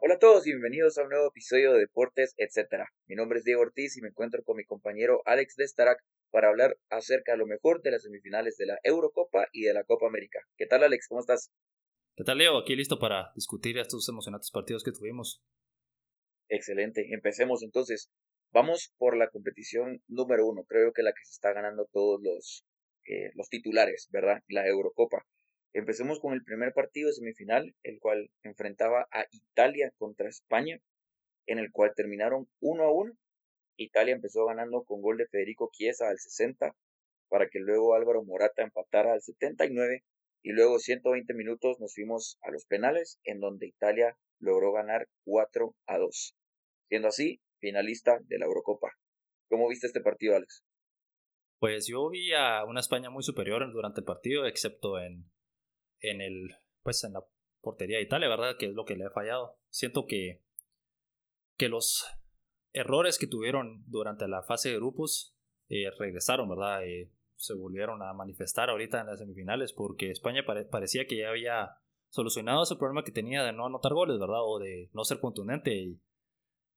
Hola a todos y bienvenidos a un nuevo episodio de Deportes, etc. Mi nombre es Diego Ortiz y me encuentro con mi compañero Alex Destarac para hablar acerca de lo mejor de las semifinales de la Eurocopa y de la Copa América. ¿Qué tal Alex? ¿Cómo estás? ¿Qué tal Leo? Aquí listo para discutir estos emocionantes partidos que tuvimos. Excelente, empecemos entonces. Vamos por la competición número uno, creo que la que se está ganando todos los, eh, los titulares, ¿verdad? La Eurocopa. Empecemos con el primer partido semifinal, el cual enfrentaba a Italia contra España, en el cual terminaron 1 a 1. Italia empezó ganando con gol de Federico Chiesa al 60, para que luego Álvaro Morata empatara al 79 y luego 120 minutos nos fuimos a los penales, en donde Italia logró ganar 4 a 2, siendo así finalista de la Eurocopa. ¿Cómo viste este partido, Alex? Pues yo vi a una España muy superior durante el partido, excepto en en el pues en la portería de Italia, ¿verdad? Que es lo que le ha fallado. Siento que que los errores que tuvieron durante la fase de grupos eh, regresaron, ¿verdad? Eh, se volvieron a manifestar ahorita en las semifinales porque España parecía que ya había solucionado ese problema que tenía de no anotar goles, ¿verdad? O de no ser contundente. Y,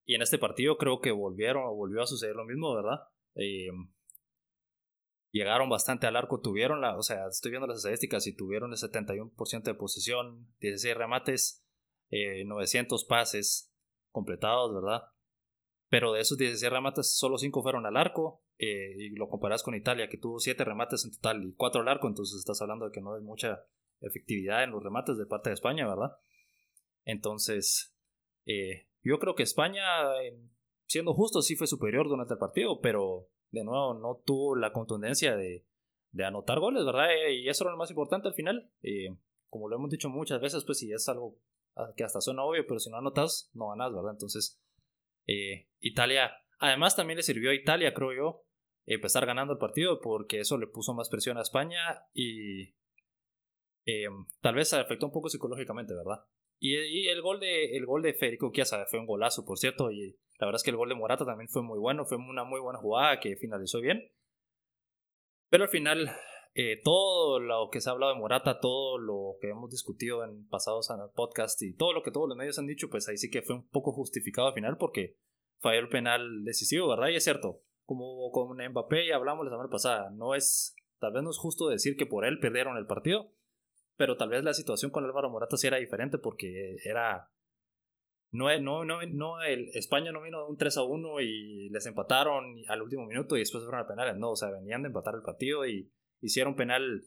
y en este partido creo que volvieron, volvió a suceder lo mismo, ¿verdad? Eh, llegaron bastante al arco, tuvieron la, o sea, estoy viendo las estadísticas y tuvieron el 71% de posesión, 16 remates, 900 eh, pases completados, ¿verdad? Pero de esos 16 remates, solo 5 fueron al arco, eh, y lo comparas con Italia, que tuvo 7 remates en total y 4 al arco, entonces estás hablando de que no hay mucha efectividad en los remates de parte de España, ¿verdad? Entonces, eh, yo creo que España, siendo justo, sí fue superior durante el partido, pero de nuevo no tuvo la contundencia de, de anotar goles, ¿verdad? Eh, y eso era lo más importante al final. Eh, como lo hemos dicho muchas veces, pues si es algo que hasta suena obvio, pero si no anotas, no ganas, ¿verdad? Entonces, eh, Italia, además también le sirvió a Italia, creo yo, empezar ganando el partido porque eso le puso más presión a España y tal vez afectó un poco psicológicamente, ¿verdad? Y, el gol de el gol de Federico Chiesa fue un golazo, por cierto, y la verdad es que el gol de Morata también fue muy bueno, fue una muy buena jugada que finalizó bien. Pero al final, eh, todo lo que se ha hablado de Morata, todo lo que hemos discutido en pasados podcasts y todo lo que todos los medios han dicho, pues ahí sí que fue un poco justificado al final porque falló el penal decisivo, ¿verdad? Y es cierto, como con Mbappé ya hablamos la semana pasada, no es, tal vez no es justo decir que por él perdieron el partido, pero tal vez la situación con Álvaro Morata sí era diferente porque era... No, no, no, no el España no vino de un 3 a 1 y les empataron al último minuto y después fueron a penales. No, o sea, venían de empatar el partido y hicieron penal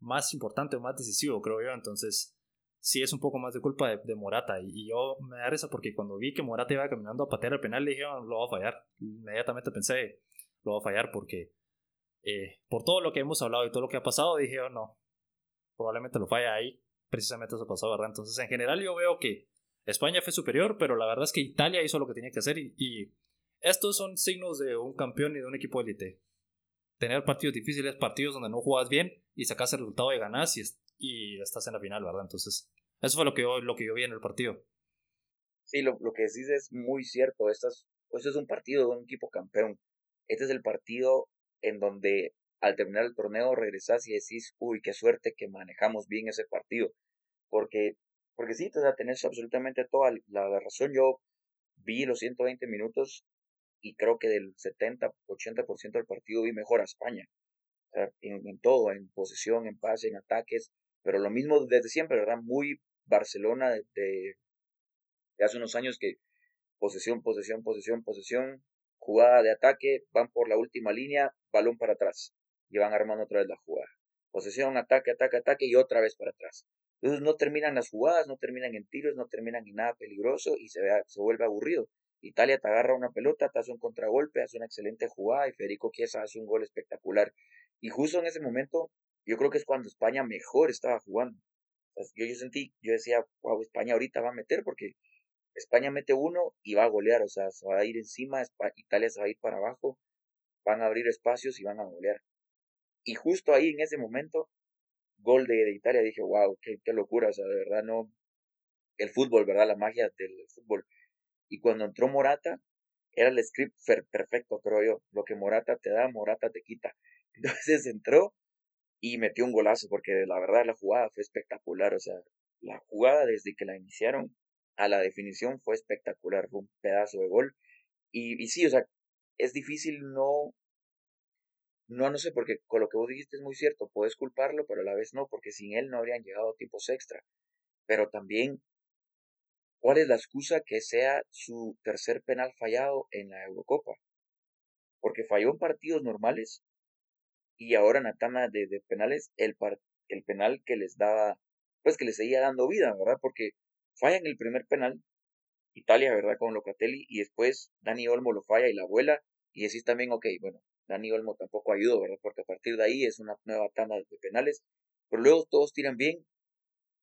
más importante o más decisivo, creo yo. Entonces, sí es un poco más de culpa de, Morata. Y, yo me da risa porque cuando vi que Morata iba caminando a patear el penal, dije, oh, lo va a fallar. Inmediatamente pensé, lo va a fallar porque eh, por todo lo que hemos hablado y todo lo que ha pasado, dije, oh, no, probablemente lo falla ahí. Precisamente eso pasó, ¿verdad? Entonces, en general, yo veo que España fue superior, pero la verdad es que Italia hizo lo que tenía que hacer y, estos son signos de un campeón y de un equipo élite. Tener partidos difíciles, partidos donde no juegas bien y sacas el resultado y ganas y, y estás en la final, ¿verdad? Entonces, eso fue lo que yo, lo que yo vi en el partido. Sí, lo, lo que decís es muy cierto. Este es, este es un partido de un equipo campeón. Este es el partido en donde al terminar el torneo regresás y decís, uy, qué suerte que manejamos bien ese partido. Porque, porque sí, o sea, tenés absolutamente toda la, razón. Yo vi los 120 minutos y creo que del 70, 80% del partido vi mejor a España. En, todo, en posesión, en pase, en ataques, pero lo mismo desde siempre, ¿verdad? Muy Barcelona de, de hace unos años que posesión, posesión, posesión, posesión, jugada de ataque, van por la última línea, balón para atrás y van armando otra vez la jugada. Posesión, ataque, ataque, ataque y otra vez para atrás. Entonces no terminan las jugadas, no terminan en tiros, no terminan en nada peligroso y se, se vuelve aburrido. Italia te agarra una pelota, te hace un contragolpe, hace una excelente jugada y Federico Chiesa hace un gol espectacular. Y justo en ese momento, yo creo que es cuando España mejor estaba jugando. yo, yo sentí, yo decía, wow, España ahorita va a meter porque España mete uno y va a golear, o sea, se va a ir encima, Italia se va a ir para abajo, van a abrir espacios y van a golear. Y justo ahí, en ese momento, gol de, Italia, dije, wow, qué, qué locura, o sea, de verdad no. El fútbol, ¿verdad? La magia del fútbol. Y cuando entró Morata, era el script perfecto, creo yo. Lo que Morata te da, Morata te quita. Entonces entró y metió un golazo, porque la verdad la jugada fue espectacular. O sea, la jugada desde que la iniciaron a la definición fue espectacular, fue un pedazo de gol. Y, y sí, o sea, es difícil no, no, no sé, porque con lo que vos dijiste es muy cierto, puedes culparlo, pero a la vez no, porque sin él no habrían llegado tiempos extra. Pero también, ¿cuál es la excusa que sea su tercer penal fallado en la Eurocopa? Porque falló en partidos normales y ahora en la tama de, penales el, el penal que les daba, pues que les seguía dando vida, ¿verdad? Porque fallan el primer penal, Italia, ¿verdad? Con Locatelli, y después Dani Olmo lo falla y la vuela, y decís también, ok, bueno, Dani Olmo tampoco ayudó, ¿verdad? Porque a partir de ahí es una nueva tanda de penales, pero luego todos tiran bien,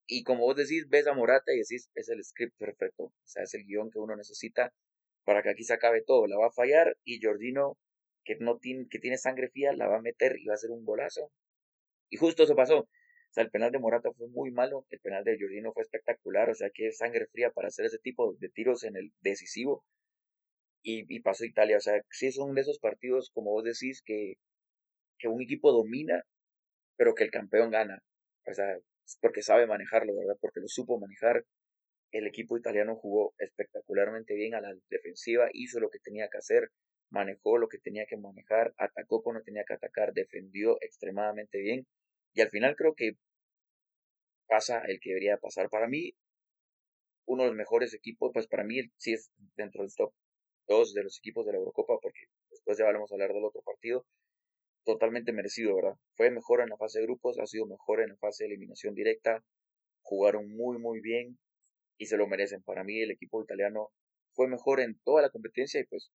y como vos decís, ves a Morata y decís, es el script perfecto, o sea, es el guion que uno necesita para que aquí se acabe todo, la va a fallar, y Jordino, que, no tiene, que tiene sangre fría, la va a meter y va a hacer un golazo, y justo eso pasó, sea, el penal de Morata fue muy malo, el penal de Jorginho fue espectacular, o sea, que sangre fría para hacer ese tipo de tiros en el decisivo. Y, y pasó Italia, o sea, sí son de esos partidos, como vos decís, que, que un equipo domina, pero que el campeón gana. O sea, porque sabe manejarlo, ¿verdad? Porque lo supo manejar. El equipo italiano jugó espectacularmente bien a la defensiva, hizo lo que tenía que hacer, manejó lo que tenía que manejar, atacó cuando tenía que atacar, defendió extremadamente bien. Y al final creo que pasa el que debería pasar. Para mí, uno de los mejores equipos, pues para mí sí es dentro del top 2 de los equipos de la Eurocopa, porque después ya vamos a hablar del otro partido, totalmente merecido, ¿verdad? Fue mejor en la fase de grupos, ha sido mejor en la fase de eliminación directa, jugaron muy, muy bien y se lo merecen. Para mí el equipo italiano fue mejor en toda la competencia y pues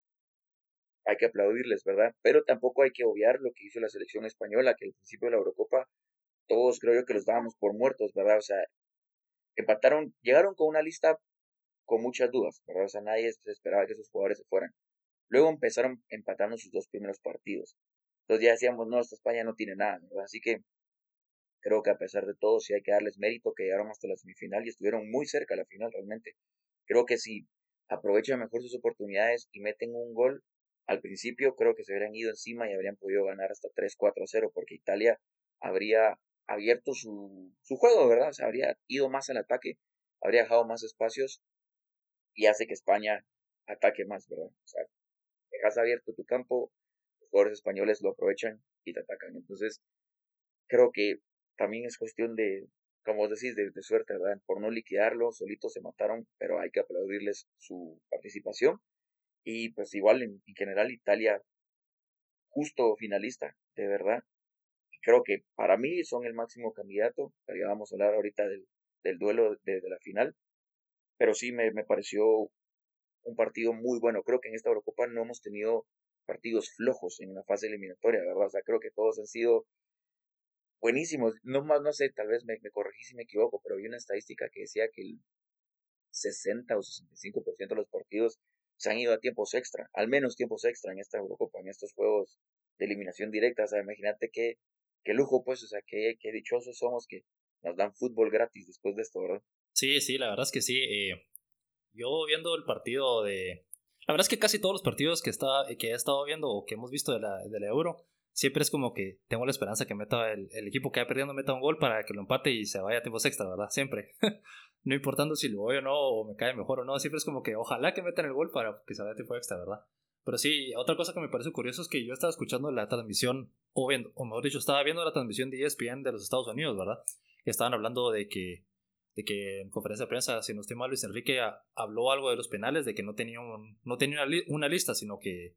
hay que aplaudirles, ¿verdad? Pero tampoco hay que obviar lo que hizo la selección española, que al principio de la Eurocopa todos creo yo que los dábamos por muertos, ¿verdad? O sea, empataron, llegaron con una lista con muchas dudas, ¿verdad? O sea, nadie esperaba que esos jugadores se fueran. Luego empezaron empatando sus dos primeros partidos. Entonces ya decíamos, no, esta España no tiene nada, ¿verdad? Así que creo que a pesar de todo, sí hay que darles mérito que llegaron hasta la semifinal y estuvieron muy cerca de la final realmente. Creo que si aprovechan mejor sus oportunidades y meten un gol, al principio creo que se habrían ido encima y habrían podido ganar hasta 3-4-0 porque Italia habría abierto su, su juego, ¿verdad? O sea, habría ido más al ataque, habría dejado más espacios y hace que España ataque más, ¿verdad? O sea, dejas abierto tu campo, jugadores españoles lo aprovechan y te atacan. Entonces, creo que también es cuestión de, como decís, de, suerte, ¿verdad? Por no liquidarlo, solitos se mataron, pero hay que aplaudirles su participación. Y pues igual en general Italia, justo finalista, de verdad, creo que para mí son el máximo candidato. Ya vamos a hablar ahorita del, del duelo de, la final. Pero sí me, me pareció un partido muy bueno. Creo que en esta Eurocopa no hemos tenido partidos flojos en la fase eliminatoria, ¿verdad? O sea, creo que todos han sido buenísimos. No más, no sé, tal vez me, me corregí si me equivoco, pero vi una estadística que decía que el 60 o 65% de los partidos se han ido a tiempos extra, al menos tiempos extra en esta Eurocopa, en estos juegos de eliminación directa. O sea, imagínate que qué lujo, pues, o sea, qué, qué dichosos somos que nos dan fútbol gratis después de esto, ¿verdad? Sí, sí, la verdad es que sí. Eh, yo viendo el partido de... La verdad es que casi todos los partidos que, está, que he estado viendo o que hemos visto de la, de la Euro, siempre es como que tengo la esperanza que meta el, el equipo que vaya perdiendo meta un gol para que lo empate y se vaya a tiempos extra, ¿verdad? Siempre. no importando si lo voy o no, o me cae mejor o no, siempre es como que ojalá que metan el gol para que se vaya a tiempo extra, ¿verdad? Pero sí, otra cosa que me parece curioso es que yo estaba escuchando la transmisión, o, viendo, o mejor dicho, estaba viendo la transmisión de ESPN de los Estados Unidos, ¿verdad? Estaban hablando de que, de que en conferencia de prensa, si no estoy mal, Luis Enrique habló algo de los penales, de que no tenían, no tenía una, lista, sino que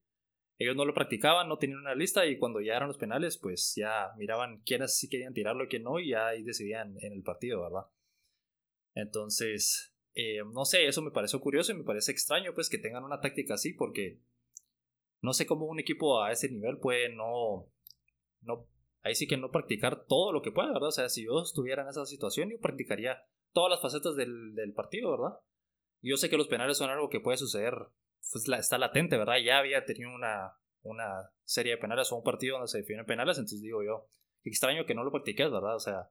ellos no lo practicaban, no tenían una lista y cuando ya eran los penales, pues ya miraban quiénes sí querían tirarlo y quién no y ya ahí decidían en el partido, ¿verdad? Entonces, eh, no sé, eso me pareció curioso y me parece extraño pues que tengan una táctica así porque no sé cómo un equipo a ese nivel puede no, no, ahí sí que no practicar todo lo que pueda, ¿verdad? O sea, si yo estuviera en esa situación, yo practicaría todas las facetas del, del partido, ¿verdad? Yo sé que los penales son algo que puede suceder, pues está latente, ¿verdad? Ya había tenido una, una serie de penales o un partido donde se definen penales, entonces digo yo, extraño que no lo practiques, ¿verdad? O sea,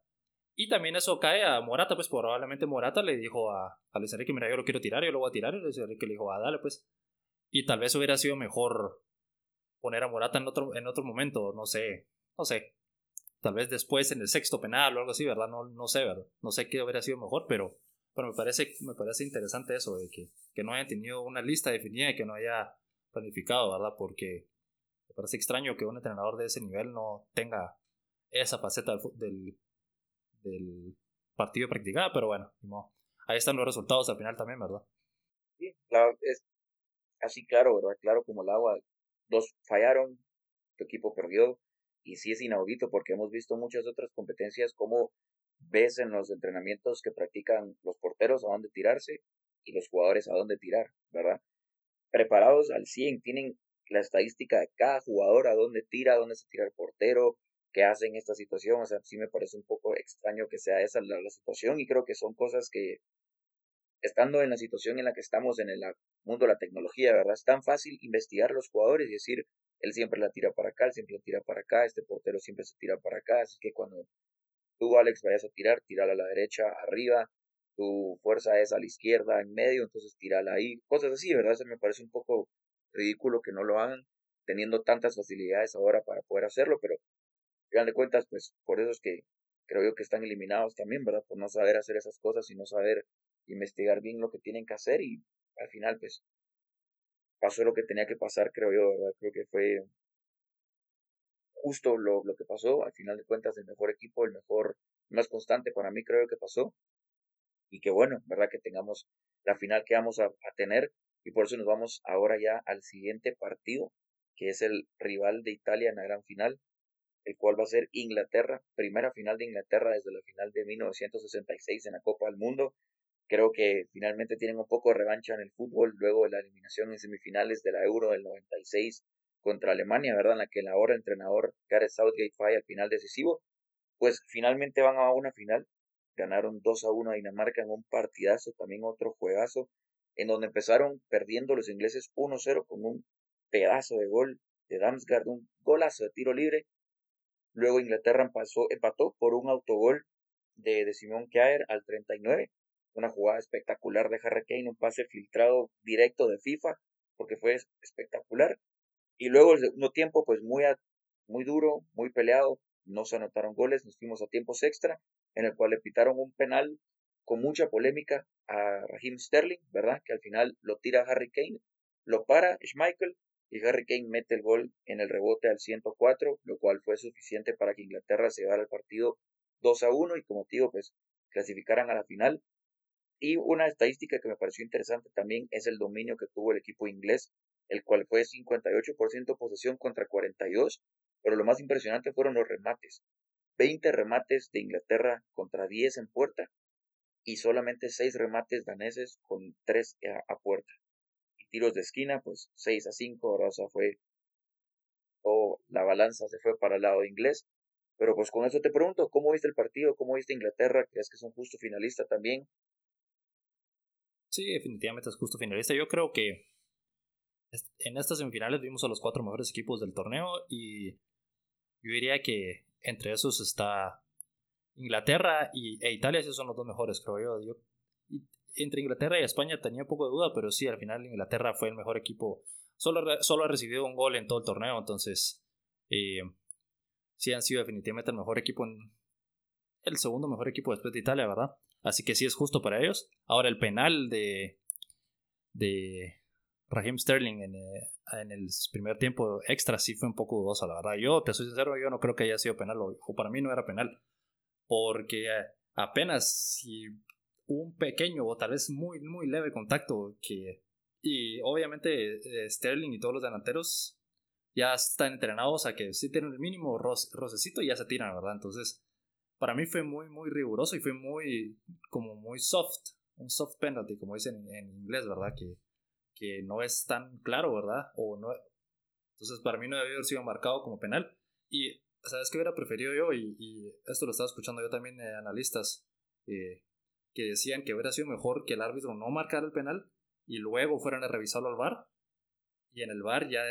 Y también eso cae a Morata, pues probablemente Morata le dijo a, a Luis Enrique, mira, yo lo quiero tirar, yo lo voy a tirar, y Luis Enrique le dijo, ah, dale, pues. Y tal vez hubiera sido mejor poner a Morata en otro, en otro momento, no sé, no sé. Tal vez después en el sexto penal o algo así, ¿verdad? No, no sé, ¿verdad? No sé qué hubiera sido mejor, pero, pero me, parece, me parece interesante eso, de que, que no hayan tenido una lista definida y que no haya planificado, ¿verdad? Porque me parece extraño que un entrenador de ese nivel no tenga esa faceta del, del partido practicada, pero bueno, ahí están los resultados al final también, ¿verdad? Sí, claro, es así claro, ¿verdad? Claro como el agua. Dos fallaron, tu equipo perdió, y sí es inaudito porque hemos visto muchas otras competencias como ves en los entrenamientos que practican los porteros a dónde tirarse y los jugadores a dónde tirar, ¿verdad? Preparados al 100, tienen la estadística de cada jugador, a dónde tira, a dónde se tira el portero, qué hace en esta situación. O sea, sí me parece un poco extraño que sea esa la, situación y creo que son cosas que, estando en la situación en la que estamos en el mundo de la tecnología, ¿verdad? Es tan fácil investigar a los jugadores y decir, él siempre la tira para acá, él siempre la tira para acá, este portero siempre se tira para acá, así que cuando tú, Alex, vayas a tirar, tirala a la derecha, arriba, tu fuerza es a la izquierda, en medio, entonces tirala ahí, cosas así, ¿verdad? Eso me parece un poco ridículo que no lo hagan, teniendo tantas facilidades ahora para poder hacerlo, pero final de cuentas, pues por eso es que creo yo que están eliminados también, ¿verdad? Por no saber hacer esas cosas y no saber investigar bien lo que tienen que hacer y al final, pues pasó lo que tenía que pasar, creo yo, ¿verdad? Creo que fue justo lo, lo que pasó, al final de cuentas, el mejor equipo, el mejor, más constante para mí, creo que pasó. Y que bueno, ¿verdad? Que tengamos la final que vamos a, a tener y por eso nos vamos ahora ya al siguiente partido, que es el rival de Italia en la gran final, el cual va a ser Inglaterra, primera final de Inglaterra desde la final de 1966 en la Copa del Mundo. Creo que finalmente tienen un poco de revancha en el fútbol luego de la eliminación en semifinales de la Euro del 96 contra Alemania, ¿verdad? En la que el ahora entrenador Gareth Southgate falla al final decisivo. Pues finalmente van a una final. Ganaron 2 a 1 a Dinamarca en un partidazo, también otro juegazo, en donde empezaron perdiendo los ingleses 1-0 con un pedazo de gol de Damsgaard, un golazo de tiro libre, Luego Inglaterra empató por un autogol de, de Simón Kjaer al 39. Una jugada espectacular de Harry Kane, un pase filtrado directo de FIFA, porque fue espectacular. Y luego el segundo tiempo, pues muy, muy duro, muy peleado. No se anotaron goles, nos fuimos a tiempos extra, en el cual le pitaron un penal con mucha polémica a Raheem Sterling, ¿verdad? Que al final lo tira Harry Kane, lo para Schmeichel y Harry Kane mete el gol en el rebote al 104, lo cual fue suficiente para que Inglaterra se llevara el partido 2 a 1 y como digo, pues clasificaran a la final. Y una estadística que me pareció interesante también es el dominio que tuvo el equipo inglés, el cual fue 58% posesión contra 42, pero lo más impresionante fueron los remates. 20 remates de Inglaterra contra 10 en puerta y solamente 6 remates daneses con 3 a puerta tiros de esquina, pues 6 a 5, o sea, fue, o la balanza se fue para el lado inglés. Pero pues con eso te pregunto, ¿cómo viste el partido? ¿Cómo viste Inglaterra? ¿Crees que es un justo finalista también? Sí, definitivamente es justo finalista. Yo creo que en estas semifinales vimos a los cuatro mejores equipos del torneo y yo diría que entre esos está Inglaterra y, e Italia, esos son los dos mejores, creo yo. entre Inglaterra y España tenía poco de duda, pero sí, al final Inglaterra fue el mejor equipo. Solo, solo ha recibido un gol en todo el torneo, entonces eh, sí han sido definitivamente el mejor equipo, en, el segundo mejor equipo después de Italia, ¿verdad? Así que sí es justo para ellos. Ahora el penal de, de Raheem Sterling en, eh, en, el primer tiempo extra sí fue un poco dudoso, la verdad. Yo, te soy sincero, yo no creo que haya sido penal, o, para mí no era penal, porque apenas si un pequeño o tal vez muy, muy leve contacto que... Y obviamente eh, Sterling y todos los delanteros ya están entrenados a que si tienen el mínimo rocecito y ya se tiran, ¿verdad? Entonces, para mí fue muy, muy riguroso y fue muy, como muy soft, un soft penalty, como dicen en, inglés, ¿verdad? Que, que no es tan claro, ¿verdad? O no, entonces, para mí no debe haber sido marcado como penal. Y, ¿sabes qué hubiera preferido yo? Y, esto lo estaba escuchando yo también de analistas. Eh, que decían que hubiera sido mejor que el árbitro no marcara el penal y luego fueran a revisarlo al VAR y en el VAR ya,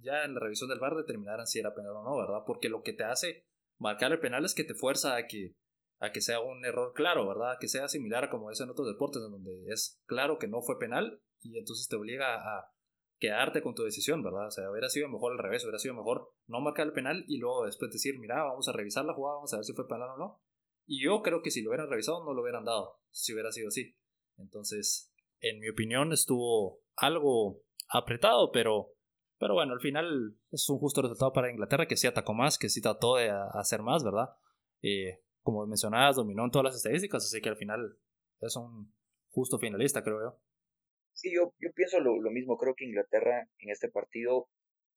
ya en la revisión del VAR determinaran si era penal o no, ¿verdad? Porque lo que te hace marcar el penal es que te fuerza a que a que sea un error claro, ¿verdad? Que sea similar como es en otros deportes, en donde es claro que no fue penal y entonces te obliga a quedarte con tu decisión, ¿verdad? O sea, hubiera sido mejor al revés, hubiera sido mejor no marcar el penal y luego después decir, mira, vamos a revisar la jugada, vamos a ver si fue penal o no. Y yo creo que si lo hubieran revisado no lo hubieran dado, si hubiera sido así. Entonces, en mi opinión, estuvo algo apretado, pero, pero bueno, al final es un justo resultado para Inglaterra, que sí atacó más, que sí trató de hacer más, ¿verdad? Eh, como mencionabas, dominó en todas las estadísticas, así que al final es un justo finalista, creo yo. Sí, yo, yo pienso lo, lo mismo. Creo que Inglaterra en este partido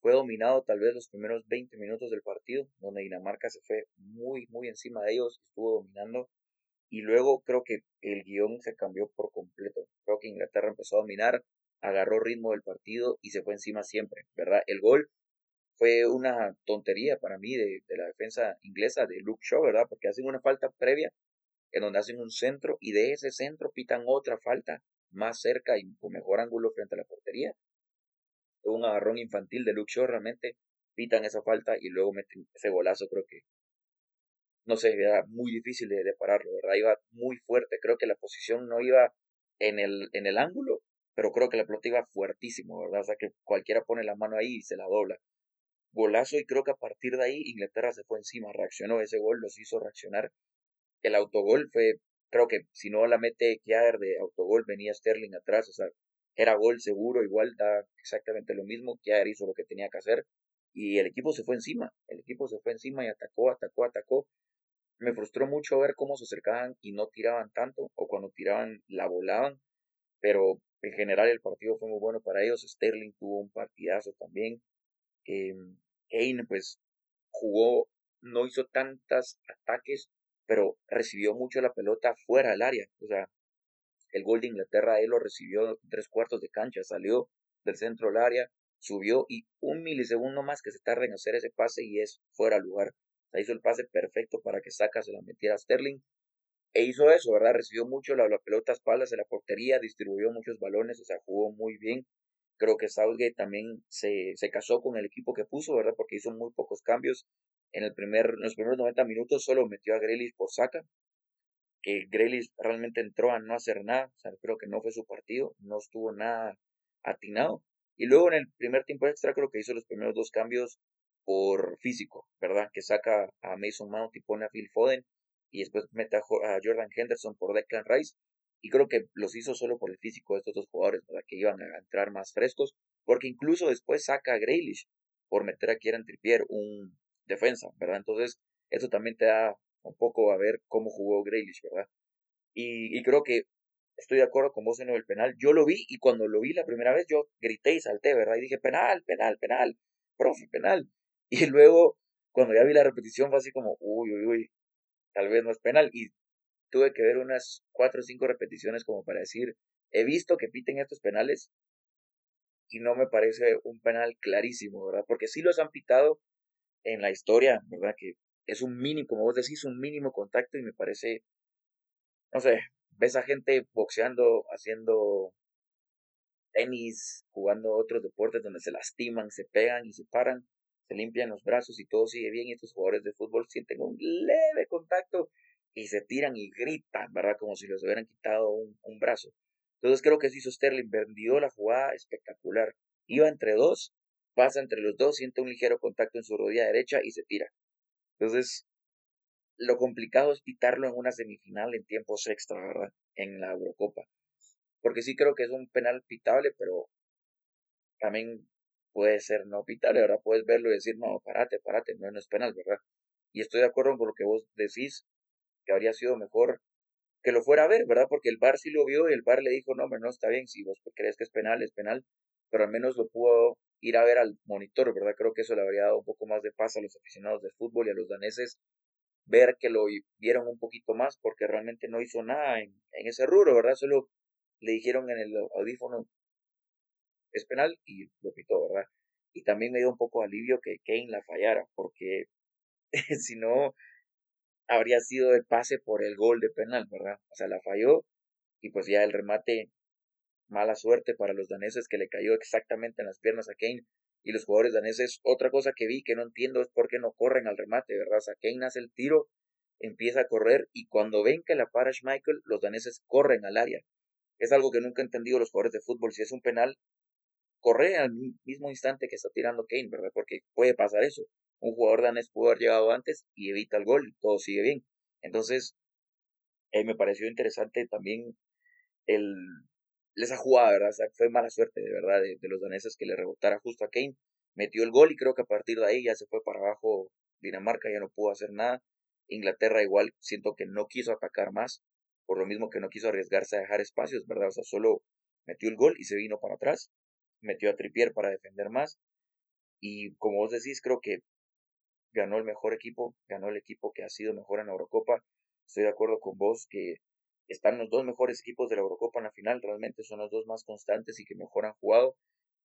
fue dominado tal vez los primeros 20 minutos del partido, donde Dinamarca se fue muy, muy encima de ellos, estuvo dominando. Y luego creo que el guion se cambió por completo. Creo que Inglaterra empezó a dominar, agarró ritmo del partido y se fue encima siempre, ¿verdad? El gol fue una tontería para mí de, la defensa inglesa de Luke Shaw, ¿verdad? Porque hacen una falta previa en donde hacen un centro y de ese centro pitan otra falta más cerca y con mejor ángulo frente a la portería. Un agarrón infantil de Luke Shaw, realmente pitan esa falta y luego meten ese golazo, creo que no sé, era muy difícil de, de, pararlo, ¿verdad? Iba muy fuerte, creo que la posición no iba en el, en el ángulo, pero creo que la pelota iba fuertísimo, ¿verdad? O sea que cualquiera pone la mano ahí y se la dobla golazo y creo que a partir de ahí Inglaterra se fue encima, reaccionó, ese gol los hizo reaccionar. El autogol fue, creo que si no la mete Kiaer de autogol venía Sterling atrás, o sea, era gol seguro, igual da exactamente lo mismo, Kiaer hizo lo que tenía que hacer y el equipo se fue encima, el equipo se fue encima y atacó, atacó, atacó. Me frustró mucho ver cómo se acercaban y no tiraban tanto, o cuando tiraban la volaban, pero en general el partido fue muy bueno para ellos. Sterling tuvo un partidazo también. Eh, Kane pues jugó, no hizo tantos ataques, pero recibió mucho la pelota fuera del área. O sea, el gol de Inglaterra él lo recibió tres cuartos de cancha, salió del centro del área, subió y un milisegundo más que se tarda en hacer ese pase y es fuera lugar. O hizo el pase perfecto para que Saca se la metiera a Sterling. E hizo eso, ¿verdad? Recibió mucho la, pelota a espaldas de la portería, distribuyó muchos balones, o sea, jugó muy bien. Creo que Southgate también se, se casó con el equipo que puso, ¿verdad? Porque hizo muy pocos cambios. En, el primer, en los primeros 90 minutos solo metió a Grealish por saca. Que Grealish realmente entró a no hacer nada. O sea, creo que no fue su partido. No estuvo nada atinado. Y luego en el primer tiempo extra creo que hizo los primeros dos cambios por físico, ¿verdad? Que saca a Mason Mount y pone a Phil Foden. Y después mete a Jordan Henderson por Declan Rice. Y creo que los hizo solo por el físico de estos dos jugadores, ¿verdad? Que iban a entrar más frescos, porque incluso después saca a Grealish por meter a Kieran Trippier, un defensa, ¿verdad? Entonces, eso también te da un poco a ver cómo jugó Grealish, ¿verdad? Y, y creo que estoy de acuerdo con vos en el penal. Yo lo vi y cuando lo vi la primera vez yo grité y salté, ¿verdad? Y dije, penal, penal, penal, profe, penal. Y luego, cuando ya vi la repetición, fue así como, uy, uy, uy, tal vez no es penal. Y tuve que ver unas cuatro o cinco repeticiones como para decir, he visto que piten estos penales y no me parece un penal clarísimo, ¿verdad? Porque sí los han pitado en la historia, ¿verdad? Que es un mínimo, como vos decís, un mínimo contacto y me parece, no sé, ves a gente boxeando, haciendo tenis, jugando otros deportes donde se lastiman, se pegan y se paran, se limpian los brazos y todo sigue bien y estos jugadores de fútbol sienten un leve contacto y se tiran y gritan, ¿verdad? Como si les hubieran quitado un, un brazo. Entonces creo que eso hizo Sterling, vendió la jugada espectacular. Iba entre dos, pasa entre los dos, siente un ligero contacto en su rodilla derecha y se tira. Entonces, lo complicado es pitarlo en una semifinal en tiempos extra, ¿verdad? En la Eurocopa. Porque sí creo que es un penal pitable, pero también puede ser no pitable. Ahora puedes verlo y decir, no, parate, parate, no, no es penal, ¿verdad? Y estoy de acuerdo con lo que vos decís que habría sido mejor que lo fuera a ver, ¿verdad? Porque el bar sí lo vio y el bar le dijo, no, no está bien, si vos crees que es penal, es penal, pero al menos lo pudo ir a ver al monitor, ¿verdad? Creo que eso le habría dado un poco más de paz a los aficionados de fútbol y a los daneses ver que lo vieron un poquito más porque realmente no hizo nada en, en ese rubro, ¿verdad? Solo le dijeron en el audífono es penal y lo ¿verdad? Y también me dio un poco alivio que Kane la fallara porque si no habría sido el pase por el gol de penal, ¿verdad? O sea, la falló y pues ya el remate, mala suerte para los daneses que le cayó exactamente en las piernas a Kane y los jugadores daneses. Otra cosa que vi que no entiendo es por qué no corren al remate, ¿verdad? O sea, Kane hace el tiro, empieza a correr y cuando ven que la para Schmeichel, los daneses corren al área. Es algo que nunca he entendido los jugadores de fútbol. Si es un penal, corre al mismo instante que está tirando Kane, ¿verdad? Porque puede pasar eso. Un jugador danés pudo haber llegado antes y evita el gol y todo sigue bien. Entonces, eh, me pareció interesante también el, esa jugada, ¿verdad? O sea, fue mala suerte, de verdad, de, de, los daneses que le rebotara justo a Kane. Metió el gol y creo que a partir de ahí ya se fue para abajo Dinamarca, ya no pudo hacer nada. Inglaterra igual siento que no quiso atacar más, por lo mismo que no quiso arriesgarse a dejar espacios, ¿verdad? O sea, solo metió el gol y se vino para atrás, metió a Tripier para defender más. Y como vos decís, creo que ganó el mejor equipo, ganó el equipo que ha sido mejor en la Eurocopa. Estoy de acuerdo con vos que están los dos mejores equipos de la Eurocopa en la final, realmente son los dos más constantes y que mejor han jugado.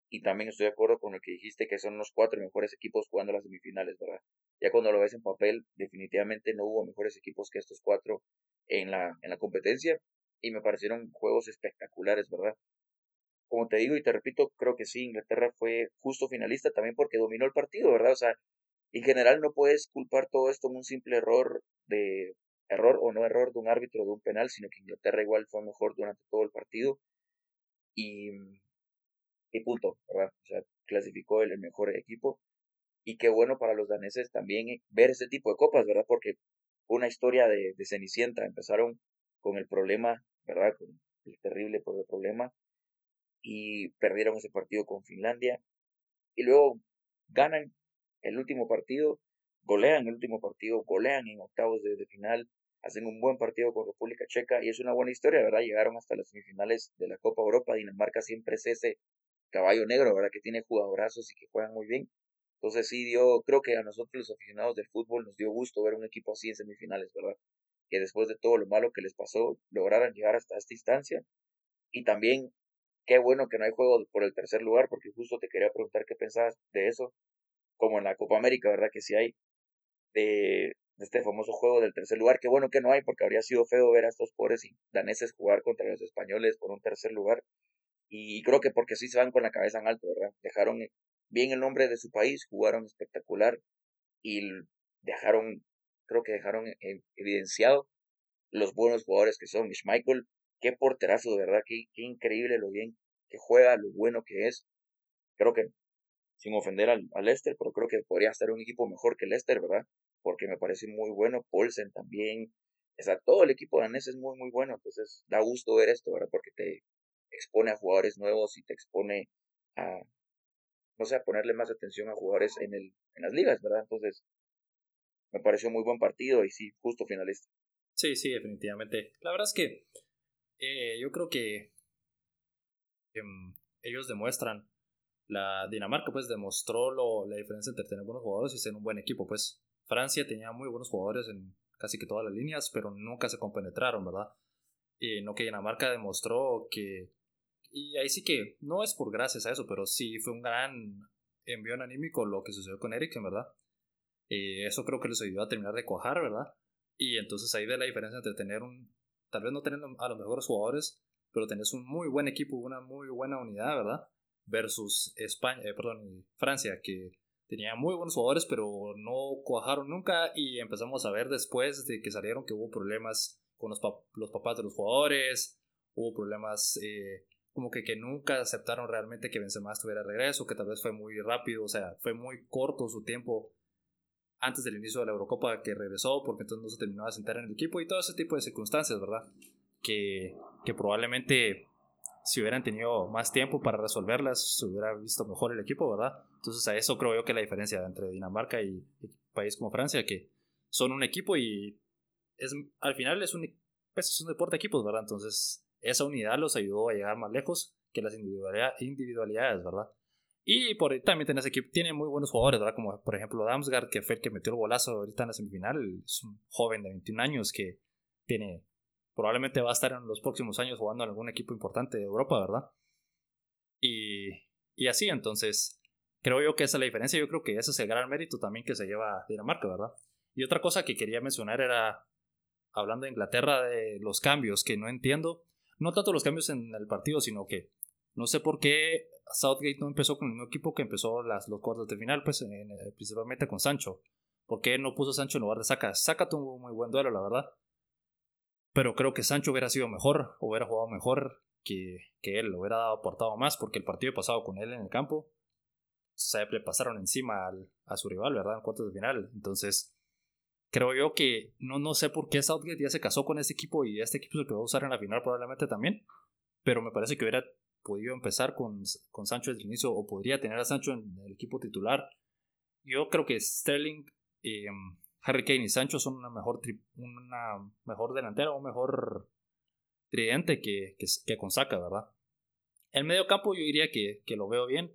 Y también estoy de acuerdo con lo que dijiste, que son los cuatro mejores equipos jugando las semifinales, ¿verdad? Ya cuando lo ves en papel, definitivamente no hubo mejores equipos que estos cuatro en la, en la competencia y me parecieron juegos espectaculares, ¿verdad? Como te digo y te repito, creo que sí, Inglaterra fue justo finalista también porque dominó el partido, ¿verdad? O sea, en general no puedes culpar todo esto en un simple error de error o no error de un árbitro de un penal, sino que Inglaterra igual fue mejor durante todo el partido y, y punto, ¿verdad? O sea, clasificó el mejor equipo y qué bueno para los daneses también eh, ver ese tipo de copas, ¿verdad? Porque una historia de, de Cenicienta, empezaron con el problema, ¿verdad? Con el terrible problema y perdieron ese partido con Finlandia y luego ganan el último partido, golean el último partido, golean en octavos de, final, hacen un buen partido con República Checa y es una buena historia, ¿verdad? Llegaron hasta las semifinales de la Copa Europa, Dinamarca siempre es ese caballo negro, ¿verdad? Que tiene jugadorazos y que juegan muy bien entonces sí dio, creo que a nosotros los aficionados del fútbol nos dio gusto ver un equipo así en semifinales, ¿verdad? Que después de todo lo malo que les pasó, lograran llegar hasta esta instancia. Y también, qué bueno que no hay juego por el tercer lugar, porque justo te quería preguntar qué pensabas de eso, como en la Copa América, ¿verdad? Que sí hay de, este famoso juego del tercer lugar. Qué bueno que no hay, porque habría sido feo ver a estos pobres daneses jugar contra los españoles por un tercer lugar. Y creo que porque sí se van con la cabeza en alto, ¿verdad? Dejaron bien el nombre de su país, jugaron espectacular y dejaron, creo que dejaron e-, evidenciado los buenos jugadores que son. Michael, qué porterazo, de verdad, qué, qué increíble lo bien que juega, lo bueno que es. Creo que, sin ofender al, al Leicester, pero creo que podría estar un equipo mejor que Leicester, ¿verdad? Porque me parece muy bueno. Paulsen también. O sea, todo el equipo danés es muy, muy bueno. Entonces, da gusto ver esto, ¿verdad? Porque te expone a jugadores nuevos y te expone a, no sé, ponerle más atención a jugadores en, el, en las ligas, ¿verdad? Entonces, me pareció muy buen partido y sí, justo finalista. Sí, sí, definitivamente. La verdad es que eh, yo creo que em, ellos demuestran, la Dinamarca pues demostró lo, la diferencia entre tener buenos jugadores y ser un buen equipo, pues Francia tenía muy buenos jugadores en casi que todas las líneas, pero nunca se compenetraron, ¿verdad? Y no que Dinamarca demostró que y ahí sí que no es por gracias a eso, pero sí fue un gran envío anímico lo que sucedió con Eric, en verdad. Y eso creo que les ayudó a terminar de cuajar, ¿verdad? Y entonces ahí ve la diferencia entre tener un, tal vez no tener a los mejores jugadores, pero tenés un muy buen equipo, una muy buena unidad, ¿verdad? Versus España, eh, perdón, Francia, que tenía muy buenos jugadores, pero no cuajaron nunca y empezamos a ver después de que salieron que hubo problemas con los, los papás de los jugadores, hubo problemas eh, como que, que nunca aceptaron realmente que Benzema estuviera regreso, que tal vez fue muy rápido, o sea, fue muy corto su tiempo antes del inicio de la Eurocopa que regresó, porque entonces no se terminó de sentar en el equipo y todo ese tipo de circunstancias, ¿verdad? Que, que probablemente si hubieran tenido más tiempo para resolverlas, se hubiera visto mejor el equipo, ¿verdad? Entonces a eso creo yo que la diferencia entre Dinamarca y, y país como Francia, que son un equipo y es, al final es un, pues es un deporte de equipos, ¿verdad? Entonces esa unidad los ayudó a llegar más lejos que las individualidades, ¿verdad? Y por también tenés equipo, tiene muy buenos jugadores, ¿verdad? Como por ejemplo Damsgaard, que fue el que metió el golazo ahorita en la semifinal. Es un joven de 21 años que tiene, probablemente va a estar en los próximos años jugando en algún equipo importante de Europa, ¿verdad? Y, y así, entonces, creo yo que esa es la diferencia. Yo creo que ese es el gran mérito también que se lleva Dinamarca, ¿verdad? Y otra cosa que quería mencionar era, hablando de Inglaterra, de los cambios que no entiendo no tanto los cambios en el partido, sino que no sé por qué Southgate no empezó con el mismo equipo que empezó las, los cuartos de final, pues principalmente con Sancho. ¿Por qué no puso Sancho en lugar de Saca? Saca tuvo un muy buen duelo, la verdad. Pero creo que Sancho hubiera sido mejor, hubiera jugado mejor que, que él, hubiera dado aportado más, porque el partido pasado con él en el campo, se le pasaron encima a su rival, ¿verdad? En cuartos de final. Entonces, creo yo que no, no sé por qué Southgate ya se casó con este equipo y este equipo se lo va a usar en la final probablemente también. Pero me parece que hubiera podido empezar con, con Sancho desde el inicio o podría tener a Sancho en el equipo titular. Yo creo que Sterling, eh, Harry Kane y Sancho son una mejor, una mejor delantera o mejor tridente que, que, con Saka, ¿verdad? El medio campo yo diría que, que lo veo bien,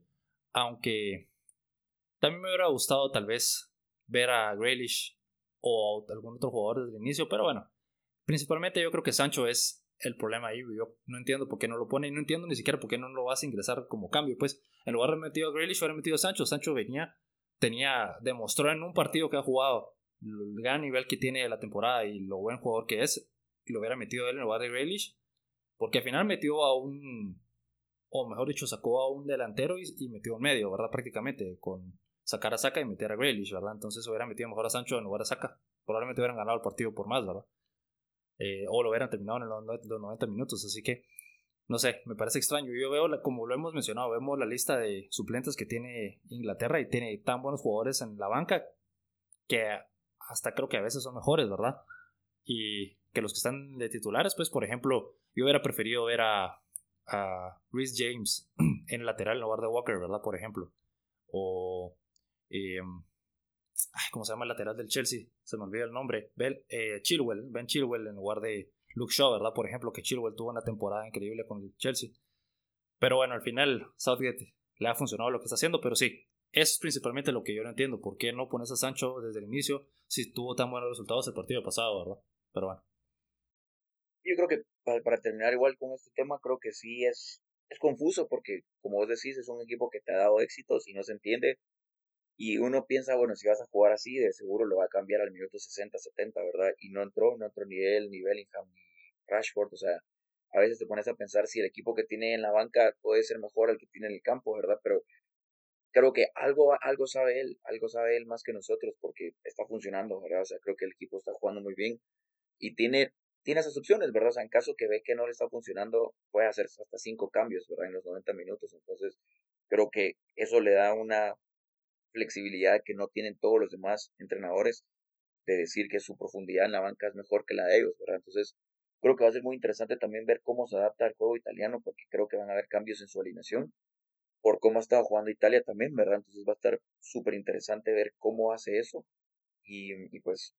aunque también me hubiera gustado tal vez ver a Grealish o algún otro jugador desde el inicio, pero bueno, principalmente yo creo que Sancho es el problema ahí. Yo no entiendo por qué no lo pone y no entiendo ni siquiera por qué no lo vas a ingresar como cambio. Pues en lugar de metido a Grealish, hubiera metido a Sancho. Sancho venía, tenía, demostró en un partido que ha jugado el gran nivel que tiene la temporada y lo buen jugador que es. Lo hubiera metido él en lugar de Grealish, porque al final metió a un, o mejor dicho, sacó a un delantero y, metió en medio, ¿verdad? Prácticamente con sacar a Saka y meter a Grealish, ¿verdad? Entonces hubiera metido mejor a Sancho en lugar de Saka. Probablemente hubieran ganado el partido por más, ¿verdad? Eh, o lo hubieran terminado en los 90 minutos. Así que, no sé, me parece extraño. Yo veo, como lo hemos mencionado, vemos la lista de suplentes que tiene Inglaterra y tiene tan buenos jugadores en la banca que hasta creo que a veces son mejores, ¿verdad? Y que los que están de titulares, pues, por ejemplo, yo hubiera preferido ver a, a Rhys James en el lateral en lugar de Walker, ¿verdad? Por ejemplo. O eh, ¿Cómo se llama el lateral del Chelsea? Se me olvida el nombre. Eh, Chilwell, Ben Chilwell en lugar de Luke Shaw, ¿verdad? Por ejemplo, que Chilwell tuvo una temporada increíble con el Chelsea. Pero bueno, al final Southgate le ha funcionado lo que está haciendo, pero sí, es principalmente lo que yo no entiendo. ¿Por qué no pones a Sancho desde el inicio si tuvo tan buenos resultados el partido pasado, verdad? Pero bueno. Yo creo que para, terminar igual con este tema, creo que sí es, es confuso porque, como vos decís, es un equipo que te ha dado éxitos y no se entiende y uno piensa, bueno, si vas a jugar así, de seguro lo va a cambiar al minuto 60, 70, ¿verdad? Y no entró, no entró ni él, ni Bellingham, ni Rashford, o sea, a veces te pones a pensar si el equipo que tiene en la banca puede ser mejor al que tiene en el campo, ¿verdad? Pero creo que algo, algo sabe él, algo sabe él más que nosotros, porque está funcionando, ¿verdad? O sea, creo que el equipo está jugando muy bien y tiene, tiene esas opciones, ¿verdad? O sea, en caso que ve que no le está funcionando, puede hacer hasta cinco cambios, ¿verdad? En los 90 minutos. Entonces, creo que eso le da una flexibilidad que no tienen todos los demás entrenadores de decir que su profundidad en la banca es mejor que la de ellos, ¿verdad? Entonces, creo que va a ser muy interesante también ver cómo se adapta al juego italiano, porque creo que van a haber cambios en su alineación, por cómo ha estado jugando Italia también, ¿verdad? Entonces va a estar súper interesante ver cómo hace eso y, y pues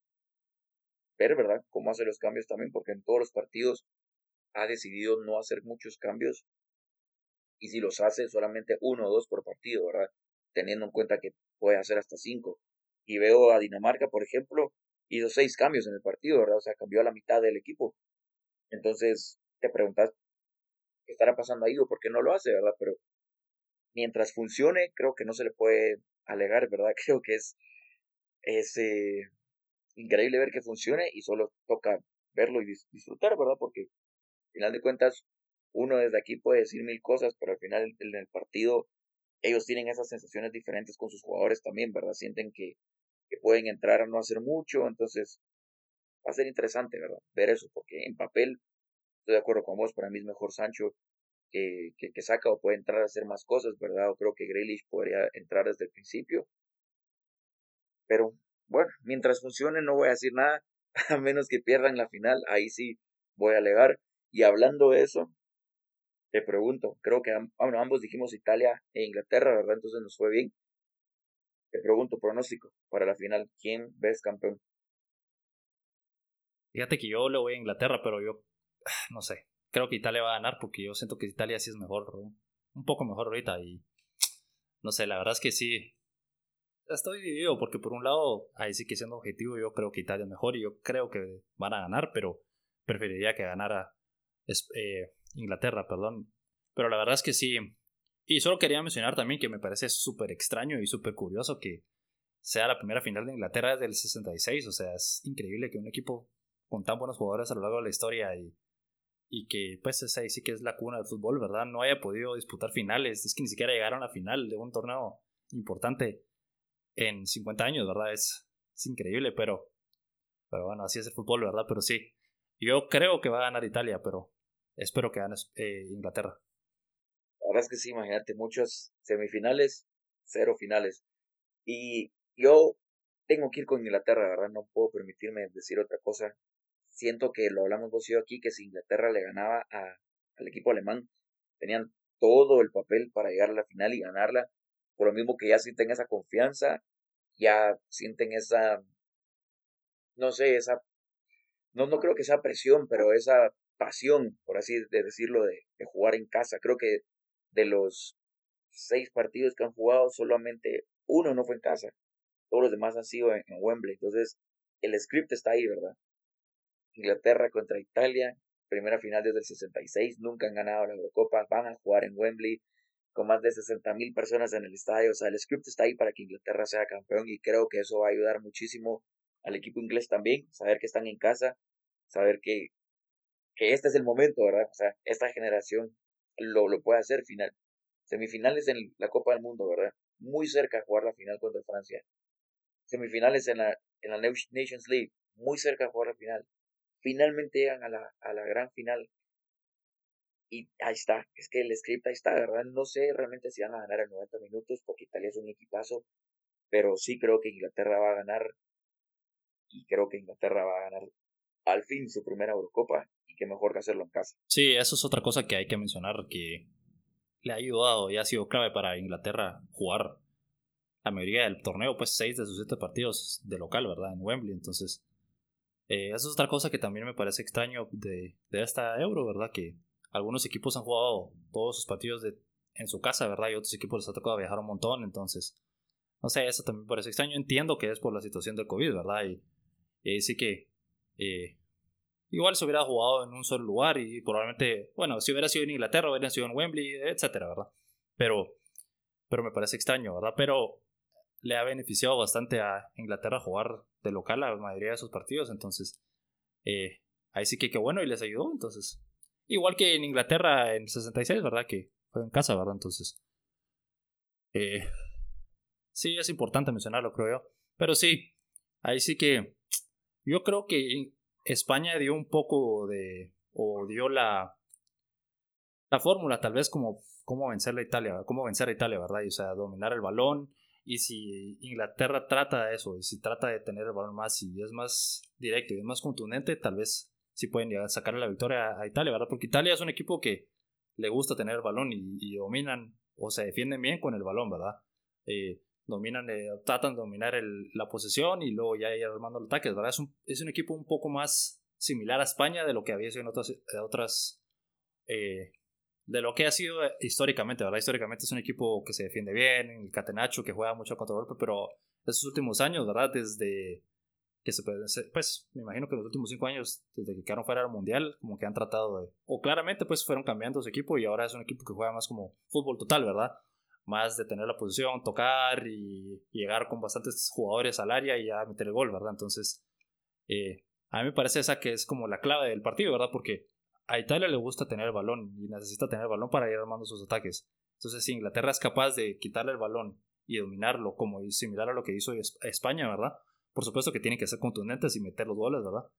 ver, ¿verdad? Cómo hace los cambios también, porque en todos los partidos ha decidido no hacer muchos cambios y si los hace solamente uno o dos por partido, ¿verdad? Teniendo en cuenta que puede hacer hasta cinco. Y veo a Dinamarca, por ejemplo, hizo seis cambios en el partido, ¿verdad? O sea, cambió a la mitad del equipo. Entonces, te preguntas, ¿qué estará pasando ahí o por qué no lo hace, verdad? Pero mientras funcione, creo que no se le puede alegar, ¿verdad? Creo que es, es eh, increíble ver que funcione y solo toca verlo y disfrutar, ¿verdad? Porque al final de cuentas, uno desde aquí puede decir mil cosas, pero al final en el partido ellos tienen esas sensaciones diferentes con sus jugadores también, ¿verdad? Sienten que, que pueden entrar a no hacer mucho, entonces va a ser interesante, ¿verdad? Ver eso, porque en papel, estoy de acuerdo con vos, para mí es mejor Sancho que, que, saca o puede entrar a hacer más cosas, ¿verdad? O creo que Grealish podría entrar desde el principio. Pero bueno, mientras funcione no voy a decir nada, a menos que pierdan la final, ahí sí voy a alegar. Y hablando de eso, te pregunto, creo que ambos dijimos Italia e Inglaterra, ¿verdad? Entonces nos fue bien. Te pregunto, pronóstico para la final, ¿quién ves campeón? Fíjate que yo le voy a Inglaterra, pero yo no sé. Creo que Italia va a ganar porque yo siento que Italia sí es mejor, un poco mejor ahorita y no sé, la verdad es que sí. Estoy dividido porque por un lado, ahí sí que siendo objetivo, yo creo que Italia es mejor y yo creo que van a ganar, pero preferiría que ganara eh, Inglaterra, perdón. Pero la verdad es que sí. Y solo quería mencionar también que me parece súper extraño y súper curioso que sea la primera final de Inglaterra desde el 66. O sea, es increíble que un equipo con tan buenos jugadores a lo largo de la historia y, y que pues es ahí sí que es la cuna del fútbol, ¿verdad? No haya podido disputar finales. Es que ni siquiera llegaron a la final de un torneo importante en 50 años, ¿verdad? Es, es increíble, pero, pero bueno, así es el fútbol, ¿verdad? Pero sí, yo creo que va a ganar Italia, pero espero que gane eh, Inglaterra. La verdad es que sí, imagínate, muchos semifinales, cero finales. Y yo tengo que ir con Inglaterra, ¿verdad? No puedo permitirme decir otra cosa. Siento que lo hablamos vos y yo aquí, que si Inglaterra le ganaba a, al equipo alemán, tenían todo el papel para llegar a la final y ganarla. Por lo mismo que ya sienten esa confianza, ya sienten esa, no sé, esa, no, no creo que sea presión, pero esa pasión, por así decirlo, de, de jugar en casa. Creo que de los seis partidos que han jugado, solamente uno no fue en casa. Todos los demás han sido en, Wembley. Entonces, el script está ahí, ¿verdad? Inglaterra contra Italia, primera final desde el 66, nunca han ganado la Eurocopa, van a jugar en Wembley con más de 60 mil personas en el estadio. O sea, el script está ahí para que Inglaterra sea campeón y creo que eso va a ayudar muchísimo al equipo inglés también, saber que están en casa, saber que, que este es el momento, ¿verdad? O sea, esta generación lo, lo puede hacer final. Semifinales en la Copa del Mundo, ¿verdad? Muy cerca de jugar la final contra Francia. Semifinales en la, en la Nations League, muy cerca de jugar la final. Finalmente llegan a la, a la gran final. Y ahí está, es que el script ahí está, ¿verdad? No sé realmente si van a ganar en 90 minutos, porque Italia es un equipazo, pero sí creo que Inglaterra va a ganar. Y creo que Inglaterra va a ganar al fin su primera Eurocopa mejor que hacerlo en casa. Sí, eso es otra cosa que hay que mencionar que le ha ayudado y ha sido clave para Inglaterra jugar la mayoría del torneo, pues seis de sus siete partidos de local, ¿verdad? En Wembley, entonces eh, eso es otra cosa que también me parece extraño de, de esta Euro, ¿verdad? Que algunos equipos han jugado todos sus partidos de, en su casa, ¿verdad? Y otros equipos les ha tocado viajar un montón, entonces, no sé, eso también me parece extraño. Entiendo que es por la situación del COVID, ¿verdad? Y, y sí que eh, igual se hubiera jugado en un solo lugar y probablemente, bueno, si hubiera sido en Inglaterra, hubiera sido en Wembley, etcétera, ¿verdad? Pero, pero me parece extraño, ¿verdad? Pero le ha beneficiado bastante a Inglaterra jugar de local la mayoría de sus partidos, entonces eh, ahí sí que qué bueno y les ayudó, entonces. Igual que en Inglaterra en 66, ¿verdad? Que fue en casa, ¿verdad? Entonces. Eh, sí, es importante mencionarlo, creo yo. Pero sí, ahí sí que yo creo que España dio un poco de, o dio la, la fórmula tal vez como cómo vencer a Italia, cómo vencer a Italia, ¿verdad? o sea, dominar el balón. Y si Inglaterra trata de eso, y si trata de tener el balón más y es más directo y es más contundente, tal vez sí pueden llegar a sacar la victoria a Italia, ¿verdad? Porque Italia es un equipo que le gusta tener el balón y, dominan o se defienden bien con el balón, ¿verdad? Eh, dominan, eh, tratan de dominar el, la posesión y luego ya ir armando los ataques, ¿verdad? Es un, es un, equipo un poco más similar a España de lo que había sido en otras, otras eh, de lo que ha sido históricamente, ¿verdad? Históricamente es un equipo que se defiende bien, el Catenacho que juega mucho contra golpe, pero estos últimos años, ¿verdad? Desde que se pues me imagino que los últimos cinco años, desde que quedaron fuera del mundial, como que han tratado de, o claramente pues fueron cambiando su equipo y ahora es un equipo que juega más como fútbol total, ¿verdad? Más de tener la posición, tocar y llegar con bastantes jugadores al área y ya meter el gol, ¿verdad? Entonces, eh, a mí me parece esa que es como la clave del partido, ¿verdad? Porque a Italia le gusta tener el balón y necesita tener el balón para ir armando sus ataques. Entonces, si Inglaterra es capaz de quitarle el balón y dominarlo, como similar a lo que hizo España, ¿verdad? Por supuesto que tienen que ser contundentes y meter los goles, ¿verdad?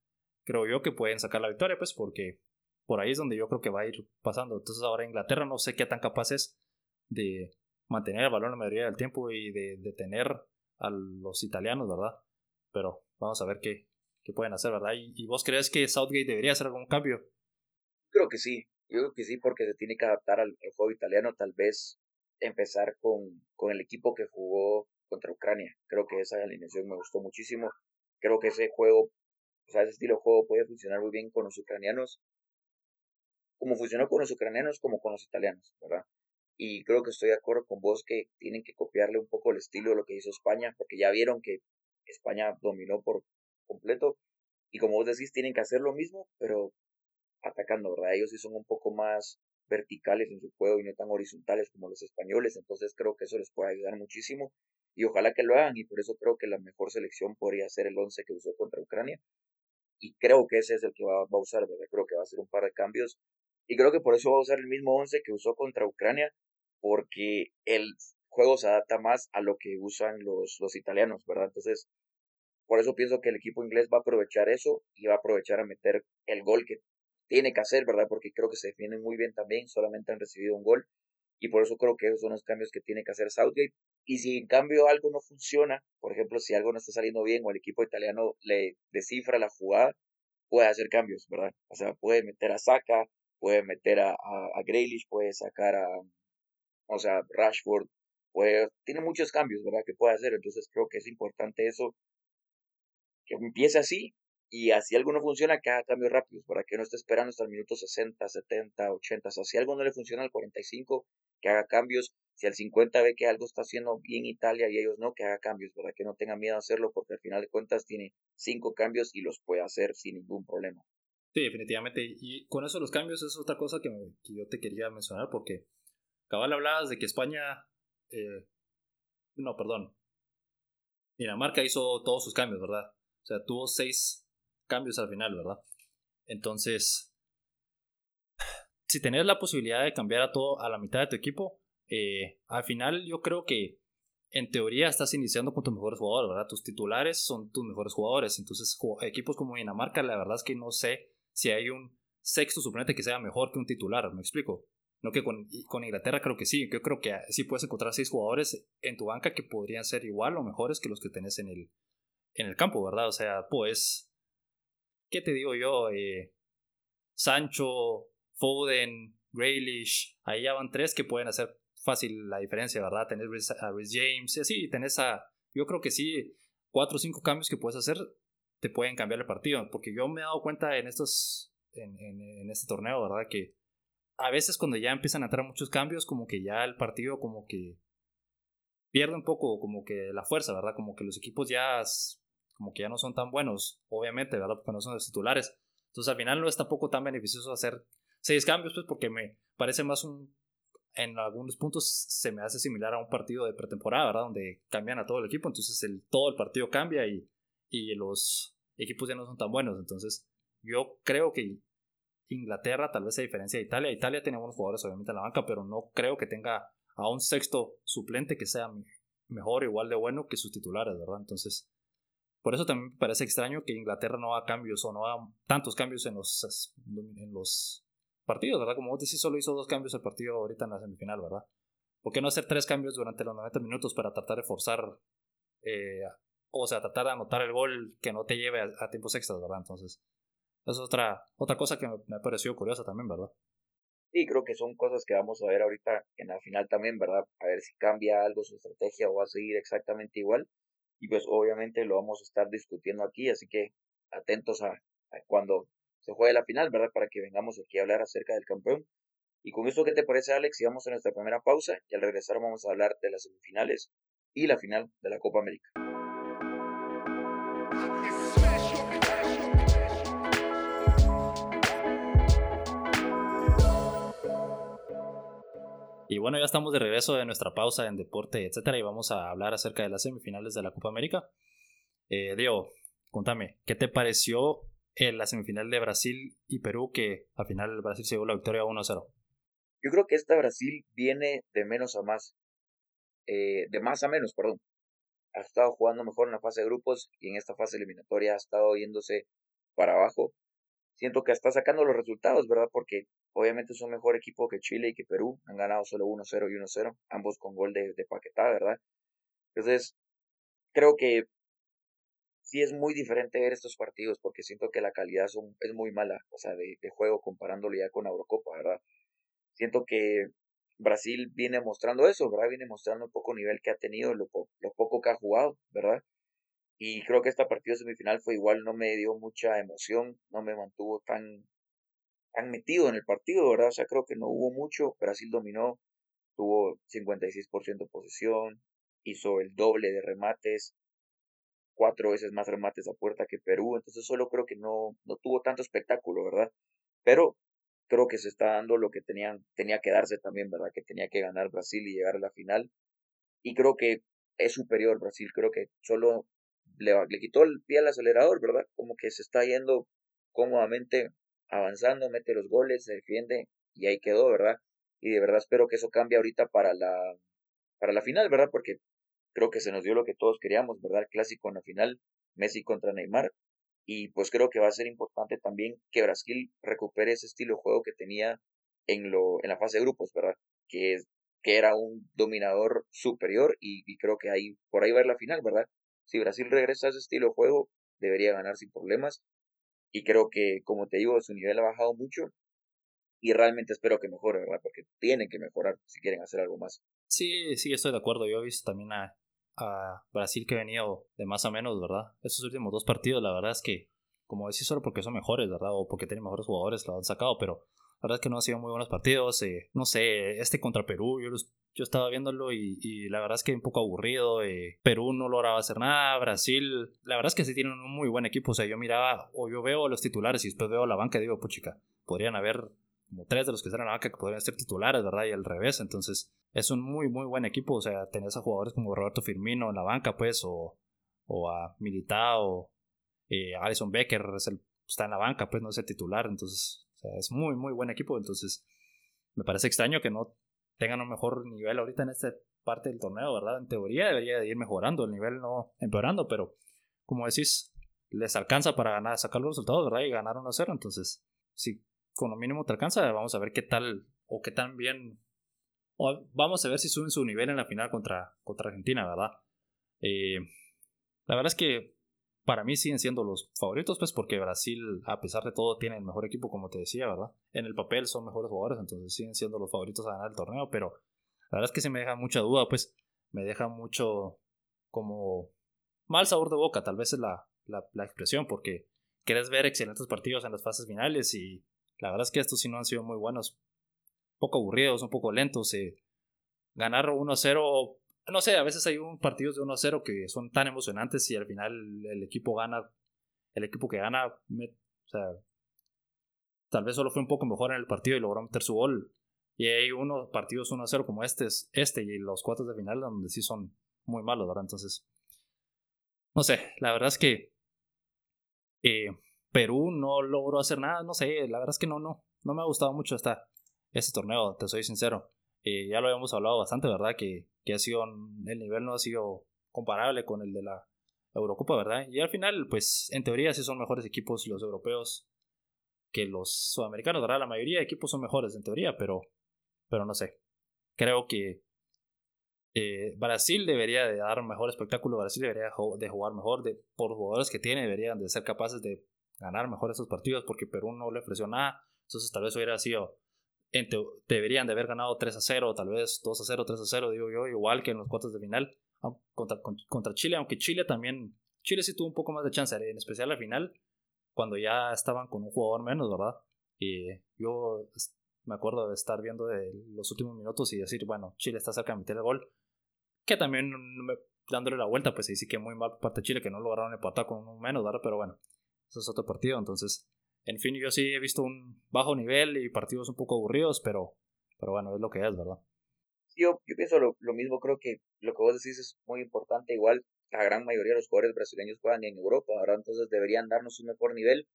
Creo yo que pueden sacar la victoria, pues, porque por ahí es donde yo creo que va a ir pasando. Entonces, ahora Inglaterra no sé qué tan capaz es de mantener el balón la mayoría del tiempo y de detener a los italianos, ¿verdad? Pero vamos a ver qué, qué pueden hacer, ¿verdad? ¿Y, vos crees que Southgate debería hacer algún cambio? Creo que sí, yo creo que sí, porque se tiene que adaptar al, juego italiano, tal vez empezar con, con el equipo que jugó contra Ucrania. Creo que esa alineación me gustó muchísimo. Creo que ese juego, o sea, ese estilo de juego puede funcionar muy bien con los ucranianos, como funcionó con los ucranianos como con los italianos, ¿verdad? Y creo que estoy de acuerdo con vos que tienen que copiarle un poco el estilo de lo que hizo España, porque ya vieron que España dominó por completo y como vos decís, tienen que hacer lo mismo, pero atacando, ¿verdad? Ellos sí son un poco más verticales en su juego y no tan horizontales como los españoles, entonces creo que eso les puede ayudar muchísimo y ojalá que lo hagan y por eso creo que la mejor selección podría ser el 11 que usó contra Ucrania y creo que ese es el que va, a usar, ¿verdad? Creo que va a hacer un par de cambios y creo que por eso va a usar el mismo 11 que usó contra Ucrania, porque el juego se adapta más a lo que usan los, los italianos, ¿verdad? Entonces, por eso pienso que el equipo inglés va a aprovechar eso y va a aprovechar a meter el gol que tiene que hacer, ¿verdad? Porque creo que se defienden muy bien también, solamente han recibido un gol y por eso creo que esos son los cambios que tiene que hacer Southgate. Y si en cambio algo no funciona, por ejemplo, si algo no está saliendo bien o el equipo italiano le descifra la jugada, puede hacer cambios, ¿verdad? O sea, puede meter a Saka, puede meter a, a, Grealish, puede sacar a, o sea, Rashford, puede, tiene muchos cambios, ¿verdad? Que puede hacer, entonces creo que es importante eso, que empiece así y así algo no funciona, que haga cambios rápidos, para que no esté esperando hasta el minuto 60, 70, 80, o sea, si algo no le funciona al 45, que haga cambios, si al 50 ve que algo está haciendo bien Italia y ellos no, que haga cambios, ¿verdad? Que no tenga miedo a hacerlo porque al final de cuentas tiene cinco cambios y los puede hacer sin ningún problema. Sí, definitivamente. Y con eso los cambios es otra cosa que, yo te quería mencionar porque cabal hablabas de que España, eh, no, perdón, Dinamarca hizo todos sus cambios, ¿verdad? O sea, tuvo seis cambios al final, ¿verdad? Entonces, si tenés la posibilidad de cambiar a todo a la mitad de tu equipo, eh, al final yo creo que en teoría estás iniciando con tus mejores jugadores, ¿verdad? Tus titulares son tus mejores jugadores. Entonces, equipos como Dinamarca, la verdad es que no sé si hay un sexto suplente que sea mejor que un titular, ¿me explico? No que con, con, Inglaterra creo que sí, yo creo que sí puedes encontrar seis jugadores en tu banca que podrían ser igual o mejores que los que tenés en el, en el campo, ¿verdad? O sea, pues ¿qué te digo yo? Eh, Sancho, Foden, Grealish, ahí ya van tres que pueden hacer fácil la diferencia, ¿verdad? Tenés a Rhys James, así, tenés a, yo creo que sí, cuatro o cinco cambios que puedes hacer te pueden cambiar el partido, porque yo me he dado cuenta en estos, en, en, este torneo, ¿verdad? Que a veces cuando ya empiezan a entrar muchos cambios, como que ya el partido como que pierde un poco como que la fuerza, ¿verdad? Como que los equipos ya como que ya no son tan buenos, obviamente, ¿verdad? Porque no son los titulares. Entonces al final no es tampoco tan beneficioso hacer seis cambios, pues porque me parece más un, en algunos puntos se me hace similar a un partido de pretemporada, ¿verdad? Donde cambian a todo el equipo, entonces el, todo el partido cambia y, y los equipos ya no son tan buenos. Entonces yo creo que Inglaterra, tal vez a diferencia de Italia, Italia tiene buenos jugadores obviamente en la banca, pero no creo que tenga a un sexto suplente que sea mejor, igual de bueno que sus titulares, ¿verdad? Entonces por eso también me parece extraño que Inglaterra no haga cambios o no haga tantos cambios en los, en los partidos, ¿verdad? Como vos decís, solo hizo dos cambios el partido ahorita en la semifinal, ¿verdad? ¿Por qué no hacer tres cambios durante los 90 minutos para tratar de forzar, eh, o sea, tratar de anotar el gol que no te lleve a, tiempos extras, ¿verdad? Entonces, es otra, otra cosa que me, me pareció curiosa también, ¿verdad? Sí, creo que son cosas que vamos a ver ahorita en la final también, ¿verdad? A ver si cambia algo su estrategia o va a seguir exactamente igual y pues obviamente lo vamos a estar discutiendo aquí, así que atentos a, cuando se juegue la final, ¿verdad? Para que vengamos aquí a hablar acerca del campeón. Y con esto, ¿qué te parece, Alex? Y vamos a nuestra primera pausa y al regresar vamos a hablar de las semifinales y la final de la Copa América. Y bueno, ya estamos de regreso de nuestra pausa en deporte, etcétera, y vamos a hablar acerca de las semifinales de la Copa América. Eh, Diego, contame, ¿qué te pareció en la semifinal de Brasil y Perú que al final Brasil se llevó la victoria 1-0? Yo creo que esta Brasil viene de menos a más, eh, de más a menos, perdón. Ha estado jugando mejor en la fase de grupos y en esta fase eliminatoria ha estado yéndose para abajo. Siento que está sacando los resultados, ¿verdad? Porque Obviamente es un mejor equipo que Chile y que Perú. Han ganado solo 1-0 y 1-0, ambos con gol de, de Paquetá, ¿verdad? Entonces, creo que sí es muy diferente ver estos partidos porque siento que la calidad es muy mala, o sea, de, de juego comparándolo ya con la Eurocopa, ¿verdad? Siento que Brasil viene mostrando eso, ¿verdad? Viene mostrando un poco nivel que ha tenido, lo, lo poco que ha jugado, ¿verdad? Y creo que esta partido semifinal fue igual, no me dio mucha emoción, no me mantuvo tan han metido en el partido, ¿verdad? O sea, creo que no hubo mucho. Brasil dominó, tuvo 56% de posesión, hizo el doble de remates, cuatro veces más remates a puerta que Perú, entonces solo creo que no, no tuvo tanto espectáculo, ¿verdad? Pero creo que se está dando lo que tenían, tenía que darse también, ¿verdad? Que tenía que ganar Brasil y llegar a la final. Y creo que es superior Brasil, creo que solo le, le quitó el pie al acelerador, ¿verdad? Como que se está yendo cómodamente avanzando, mete los goles, se defiende y ahí quedó, ¿verdad? Y de verdad espero que eso cambie ahorita para la, para la final, ¿verdad? Porque creo que se nos dio lo que todos queríamos, ¿verdad? clásico en la final, Messi contra Neymar. Y pues creo que va a ser importante también que Brasil recupere ese estilo de juego que tenía en, lo, en la fase de grupos, ¿verdad? Que, que era un dominador superior y, y creo que ahí, por ahí va a ir la final, ¿verdad? Si Brasil regresa a ese estilo de juego, debería ganar sin problemas. Y creo que, como te digo, su nivel ha bajado mucho. Y realmente espero que mejore, ¿verdad? Porque tienen que mejorar si quieren hacer algo más. Sí, sí, estoy de acuerdo. Yo he visto también a, a Brasil que ha venido de más a menos, ¿verdad? Estos últimos dos partidos, la verdad es que, como decís, solo porque son mejores, ¿verdad? O porque tienen mejores jugadores, lo han sacado, pero la verdad es que no han sido muy buenos partidos. Eh, no sé, este contra Perú, yo, yo estaba viéndolo y, la verdad es que un poco aburrido. Eh, Perú no lograba hacer nada. Brasil, la verdad es que sí tienen un muy buen equipo. O sea, yo miraba, o yo veo a los titulares y después veo a la banca y digo, puchica, podrían haber como tres de los que están en la banca que podrían ser titulares, ¿verdad? Y al revés. Entonces, es un muy, muy buen equipo. O sea, tenés a jugadores como Roberto Firmino en la banca, pues, o, o a Militao, eh, Alison Becker está en la banca, pues, no es el titular. Entonces, es muy, muy buen equipo. Entonces, me parece extraño que no tengan un mejor nivel ahorita en esta parte del torneo, ¿verdad? En teoría debería de ir mejorando, el nivel no empeorando, pero como decís, les alcanza para ganar, sacar los resultados, ¿verdad? Y ganar 1-0. Entonces, si con lo mínimo te alcanza, vamos a ver qué tal o qué tan bien. O vamos a ver si suben su nivel en la final contra, contra Argentina, ¿verdad? Eh, la verdad es que para mí siguen siendo los favoritos, pues porque Brasil, a pesar de todo, tiene el mejor equipo, como te decía, ¿verdad? En el papel son mejores jugadores, entonces siguen siendo los favoritos a ganar el torneo, pero la verdad es que se me deja mucha duda, pues me deja mucho como mal sabor de boca, tal vez es la, la, expresión, porque quieres ver excelentes partidos en las fases finales y la verdad es que estos sí no han sido muy buenos. Un poco aburridos, un poco lentos. Eh. Ganar 1-0, no sé, a veces hay un partidos de 1-0 que son tan emocionantes y al final el equipo gana. El equipo que gana, o sea, tal vez solo fue un poco mejor en el partido y logró meter su gol. Y hay unos partidos 1-0 como este, este y los cuartos de final donde sí son muy malos, ¿verdad? Entonces, no sé, la verdad es que eh, Perú no logró hacer nada, no sé, la verdad es que no, no, no me ha gustado mucho esta, este torneo, te soy sincero. Eh, ya lo habíamos hablado bastante, ¿verdad? Que, que ha sido, el nivel no ha sido comparable con el de la Eurocopa, ¿verdad? Y al final, pues en teoría sí son mejores equipos los europeos que los sudamericanos, ¿verdad? La mayoría de equipos son mejores en teoría, pero, pero no sé. Creo que eh, Brasil debería de dar mejor espectáculo, Brasil debería de jugar mejor, de, por jugadores que tiene, deberían de ser capaces de ganar mejor esos partidos porque Perú no le ofreció nada. Entonces tal vez hubiera sido, deberían de haber ganado 3 a 0, tal vez 2 a 0, 3 a 0, digo yo, igual que en los cuartos de final contra, contra Chile, aunque Chile también, Chile sí tuvo un poco más de chance, en especial al final, cuando ya estaban con un jugador menos, ¿verdad? Y yo me acuerdo de estar viendo los últimos minutos y decir, bueno, Chile está cerca de meter el gol, que también dándole la vuelta, pues ahí sí que muy mal parte de Chile que no lograron empatar con un menos, ¿verdad? Pero bueno, es otro partido. Entonces, en fin, yo sí he visto un bajo nivel y partidos un poco aburridos, pero, pero bueno, es lo que es, ¿verdad? Yo, yo pienso lo, lo mismo, creo que lo que vos decís es muy importante. Igual, la gran mayoría de los jugadores brasileños juegan en Europa, ¿verdad? Entonces deberían darnos un mejor nivel,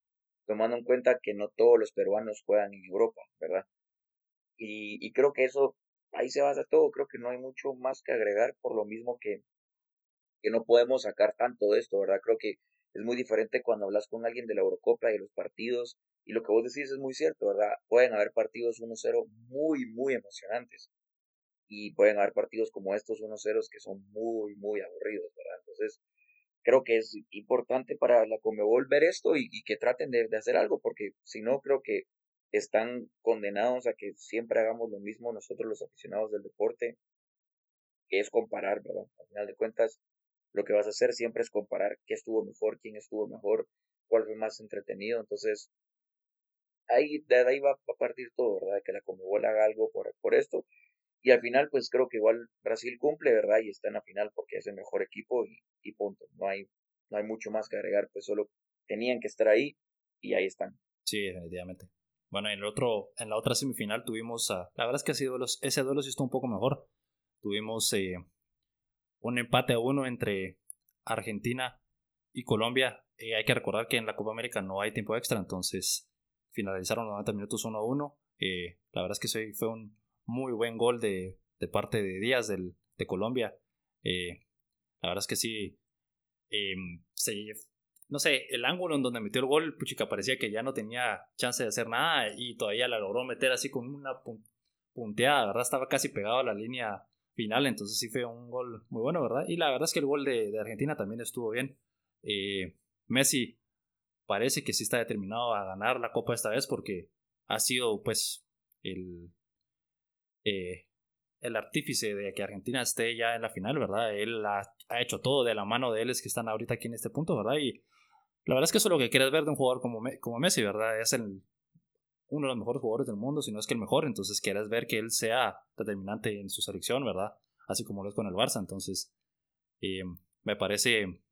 tomando en cuenta que no todos los peruanos juegan en Europa, ¿verdad? Y, y creo que eso, ahí se basa todo, creo que no hay mucho más que agregar, por lo mismo que, que no podemos sacar tanto de esto, ¿verdad? Creo que es muy diferente cuando hablas con alguien de la Eurocopa y los partidos, y lo que vos decís es muy cierto, ¿verdad? Pueden haber partidos 1-0 muy, muy emocionantes, y pueden haber partidos como estos 1-0 que son muy, muy aburridos, ¿verdad? Entonces, creo que es importante para la Comebol ver esto y, que traten de, de, hacer algo, porque si no, creo que están condenados a que siempre hagamos lo mismo nosotros los aficionados del deporte, que es comparar, ¿verdad? Al final de cuentas, lo que vas a hacer siempre es comparar qué estuvo mejor, quién estuvo mejor, cuál fue más entretenido. Entonces, ahí, de ahí va, a partir todo, ¿verdad? Que la Comebol haga algo por, por esto. Y al final, pues creo que igual Brasil cumple, ¿verdad? Y está en la final porque es el mejor equipo y, y punto. No hay, no hay mucho más que agregar, pues solo tenían que estar ahí y ahí están. Sí, definitivamente. Bueno, en el otro, en la otra semifinal tuvimos a, la verdad es que ese duelo, ese duelo sí estuvo un poco mejor. Tuvimos eh, un empate a uno entre Argentina y Colombia. Eh, hay que recordar que en la Copa América no hay tiempo extra, entonces finalizaron los 90 minutos 1 a 1. Eh, la verdad es que fue un muy buen gol de, parte de Díaz de Colombia. Eh, la verdad es que sí, se, no sé, el ángulo en donde metió el gol, puchica, parecía que ya no tenía chance de hacer nada y todavía la logró meter así con una punteada, ¿verdad? Estaba casi pegado a la línea final, entonces sí fue un gol muy bueno, ¿verdad? Y la verdad es que el gol de, Argentina también estuvo bien. Eh, Messi parece que sí está determinado a ganar la Copa esta vez porque ha sido pues el, eh, el artífice de que Argentina esté ya en la final, ¿verdad? Él ha, hecho todo de la mano de él, es que están ahorita aquí en este punto, ¿verdad? Y la verdad es que eso es lo que quieres ver de un jugador como, como Messi, ¿verdad? Es el, uno de los mejores jugadores del mundo, si no es que el mejor, entonces quieres ver que él sea determinante en su selección, ¿verdad? Así como lo es con el Barça, entonces eh, me parece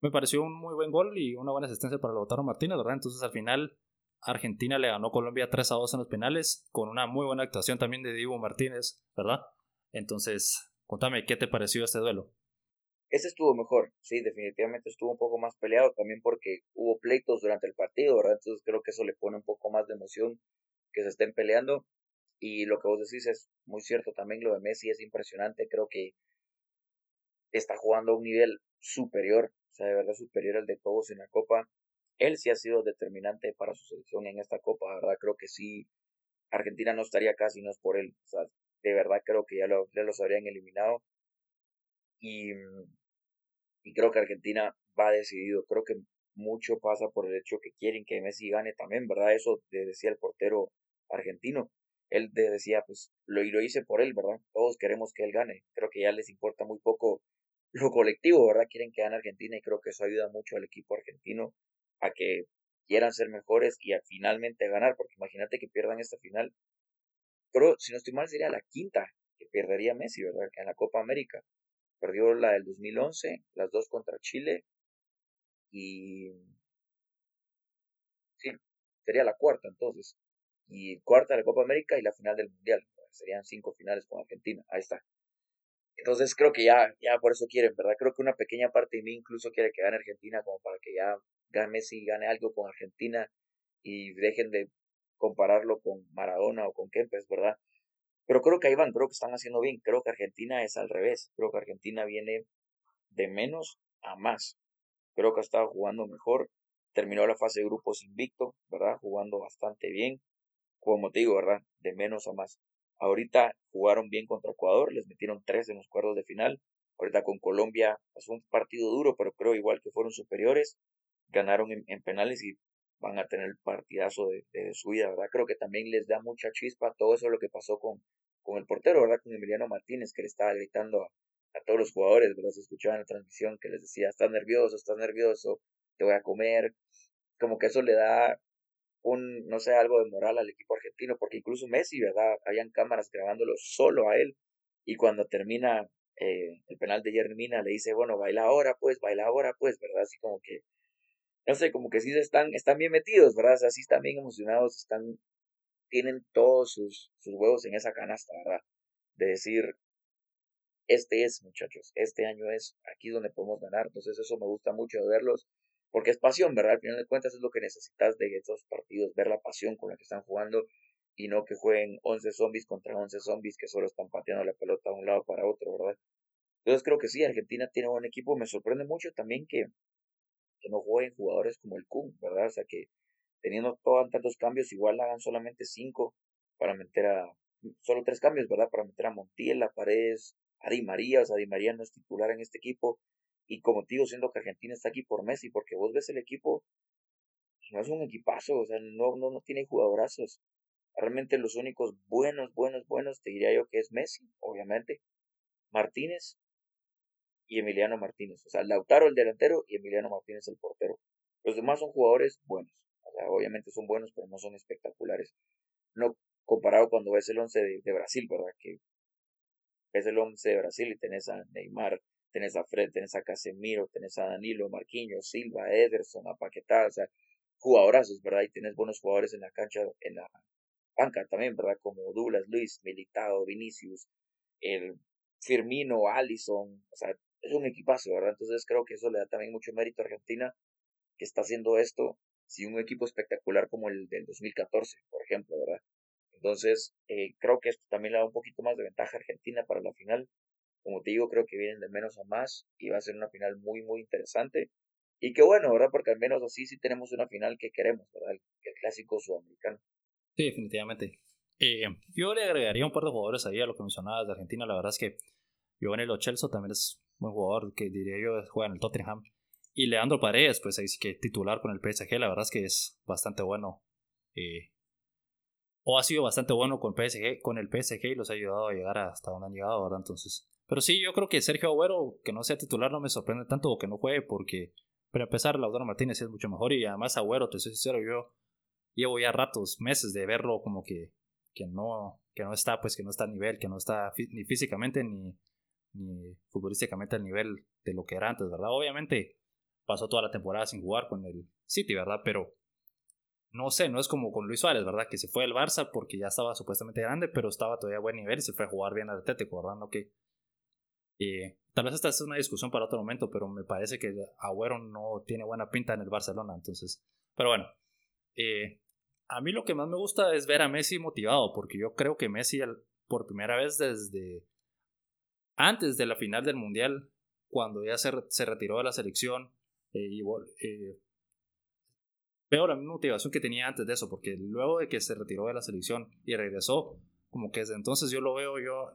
me pareció un muy buen gol y una buena asistencia para Lautaro Martínez, ¿verdad? Entonces al final Argentina le ganó Colombia 3 a 2 en los penales con una muy buena actuación también de Diego Martínez, ¿verdad? Entonces, contame, ¿qué te pareció este duelo? Ese estuvo mejor, sí, definitivamente estuvo un poco más peleado también porque hubo pleitos durante el partido, ¿verdad? Entonces creo que eso le pone un poco más de emoción que se estén peleando. Y lo que vos decís es muy cierto también, lo de Messi es impresionante, creo que está jugando a un nivel superior o sea, de verdad superior al de todos en la Copa. Él sí ha sido determinante para su selección en esta Copa, verdad creo que sí. Argentina no estaría acá si no es por él. O sea, de verdad creo que ya, lo, ya los habrían eliminado. Y, y creo que Argentina va decidido. Creo que mucho pasa por el hecho que quieren que Messi gane también, ¿verdad? Eso decía el portero argentino. Él decía, pues, lo, y lo hice por él, ¿verdad? Todos queremos que él gane. Creo que ya les importa muy poco lo colectivo, ¿verdad? Quieren que gane Argentina y creo que eso ayuda mucho al equipo argentino a que quieran ser mejores y a finalmente ganar, porque imagínate que pierdan esta final. Pero si no estoy mal, sería la quinta que perdería Messi, ¿verdad? En la Copa América. Perdió la del 2011, las dos contra Chile y... Sí, sería la cuarta entonces. Y cuarta de la Copa América y la final del Mundial. Serían cinco finales con Argentina. Ahí está. Entonces creo que ya, ya por eso quieren, ¿verdad? Creo que una pequeña parte de mí incluso quiere que gane Argentina como para que ya gane Messi gane algo con Argentina y dejen de compararlo con Maradona o con Kempes, ¿verdad? Pero creo que ahí van, creo que están haciendo bien. Creo que Argentina es al revés. Creo que Argentina viene de menos a más. Creo que ha estado jugando mejor. Terminó la fase de grupos invicto, ¿verdad? Jugando bastante bien. Como te digo, ¿verdad? De menos a más. Ahorita jugaron bien contra Ecuador, les metieron tres en los cuartos de final. Ahorita con Colombia es un partido duro, pero creo igual que fueron superiores. Ganaron en, penales y van a tener el partidazo de, su vida, ¿verdad? Creo que también les da mucha chispa todo eso lo que pasó con, con el portero, ¿verdad? Con Emiliano Martínez, que le estaba gritando a, todos los jugadores, ¿verdad? Se escuchaba en la transmisión que les decía, estás nervioso, estás nervioso, te voy a comer. Como que eso le da un, no sé, algo de moral al equipo argentino, porque incluso Messi, ¿verdad? Habían cámaras grabándolo solo a él, y cuando termina eh, el penal de Jermina le dice, bueno, baila ahora, pues, baila ahora, pues, ¿verdad? Así como que, no sé, como que sí están, están bien metidos, ¿verdad? O sí están bien emocionados, están, tienen todos sus, sus huevos en esa canasta, ¿verdad? De decir, este es, muchachos, este año es aquí donde podemos ganar, entonces eso me gusta mucho de verlos porque es pasión, ¿verdad? Al final de cuentas es lo que necesitas de estos partidos, ver la pasión con la que están jugando y no que jueguen 11 zombies contra 11 zombies que solo están pateando la pelota de un lado para otro, ¿verdad? Entonces creo que sí, Argentina tiene un buen equipo. Me sorprende mucho también que, que no jueguen jugadores como el Kun, ¿verdad? O sea, que teniendo todos tantos cambios, igual hagan solamente 5 para meter a. Solo tres cambios, ¿verdad? Para meter a Montiel, a Paredes, a Di María. O sea, Di María no es titular en este equipo. Y como te digo, siendo que Argentina está aquí por Messi, porque vos ves el equipo, no es un equipazo, o sea, no, no, no tiene jugadorazos. Realmente los únicos buenos, buenos, buenos, te diría yo que es Messi, obviamente, Martínez y Emiliano Martínez. O sea, Lautaro el delantero y Emiliano Martínez el portero. Los demás son jugadores buenos. Obviamente son buenos, pero no son espectaculares. No comparado cuando ves el once de, de Brasil, ¿verdad? Que ves el once de Brasil y tenés a Neymar, tenés a Fred, tenés a Casemiro, tenés a Danilo, Marquinhos, Silva, Ederson, a Paquetá, o sea, jugadorazos, ¿verdad? Y tenés buenos jugadores en la cancha, en la banca también, ¿verdad? Como Douglas, Luis, Militado, Vinicius, el Firmino, Allison, o sea, es un equipazo, ¿verdad? Entonces creo que eso le da también mucho mérito a Argentina, que está haciendo esto sin un equipo espectacular como el del 2014, por ejemplo, ¿verdad? Entonces, eh, creo que esto también le da un poquito más de ventaja a Argentina para la final, Como te digo, creo que vienen de menos a más y va a ser una final muy, muy interesante. Y qué bueno, ¿verdad? Porque al menos así sí tenemos una final que queremos, ¿verdad? El, clásico sudamericano. Sí, definitivamente. Eh, yo le agregaría un par de jugadores ahí a lo que mencionabas de Argentina. La verdad es que Giovanni Lo Celso también es un buen jugador, que diría yo juega en el Tottenham. Y Leandro Paredes, pues ahí sí que titular con el PSG, la verdad es que es bastante bueno. Eh, o ha sido bastante bueno con, PSG, con el PSG y los ha ayudado a llegar hasta donde han llegado, ¿verdad? Entonces, pero sí, yo creo que Sergio Agüero, que no sea titular, no me sorprende tanto o que no juegue, porque para empezar, Lautaro Martínez es mucho mejor y además Agüero, te soy sincero, yo llevo ya ratos, meses de verlo como que, que, no, que no está, pues que no está a nivel, que no está ni físicamente ni, ni futbolísticamente al nivel de lo que era antes, ¿verdad? Obviamente pasó toda la temporada sin jugar con el City, ¿verdad? Pero no sé, no es como con Luis Suárez, ¿verdad? Que se fue al Barça porque ya estaba supuestamente grande, pero estaba todavía a buen nivel y se fue a jugar bien al Atlético, ¿verdad? No que eh, tal vez esta es una discusión para otro momento, pero me parece que Agüero no tiene buena pinta en el Barcelona, entonces. Pero bueno, eh, a mí lo que más me gusta es ver a Messi motivado, porque yo creo que Messi por primera vez desde antes de la final del Mundial, cuando ya se, se retiró de la selección, eh, y, veo la misma motivación que tenía antes de eso, porque luego de que se retiró de la selección y regresó, como que desde entonces yo lo veo, yo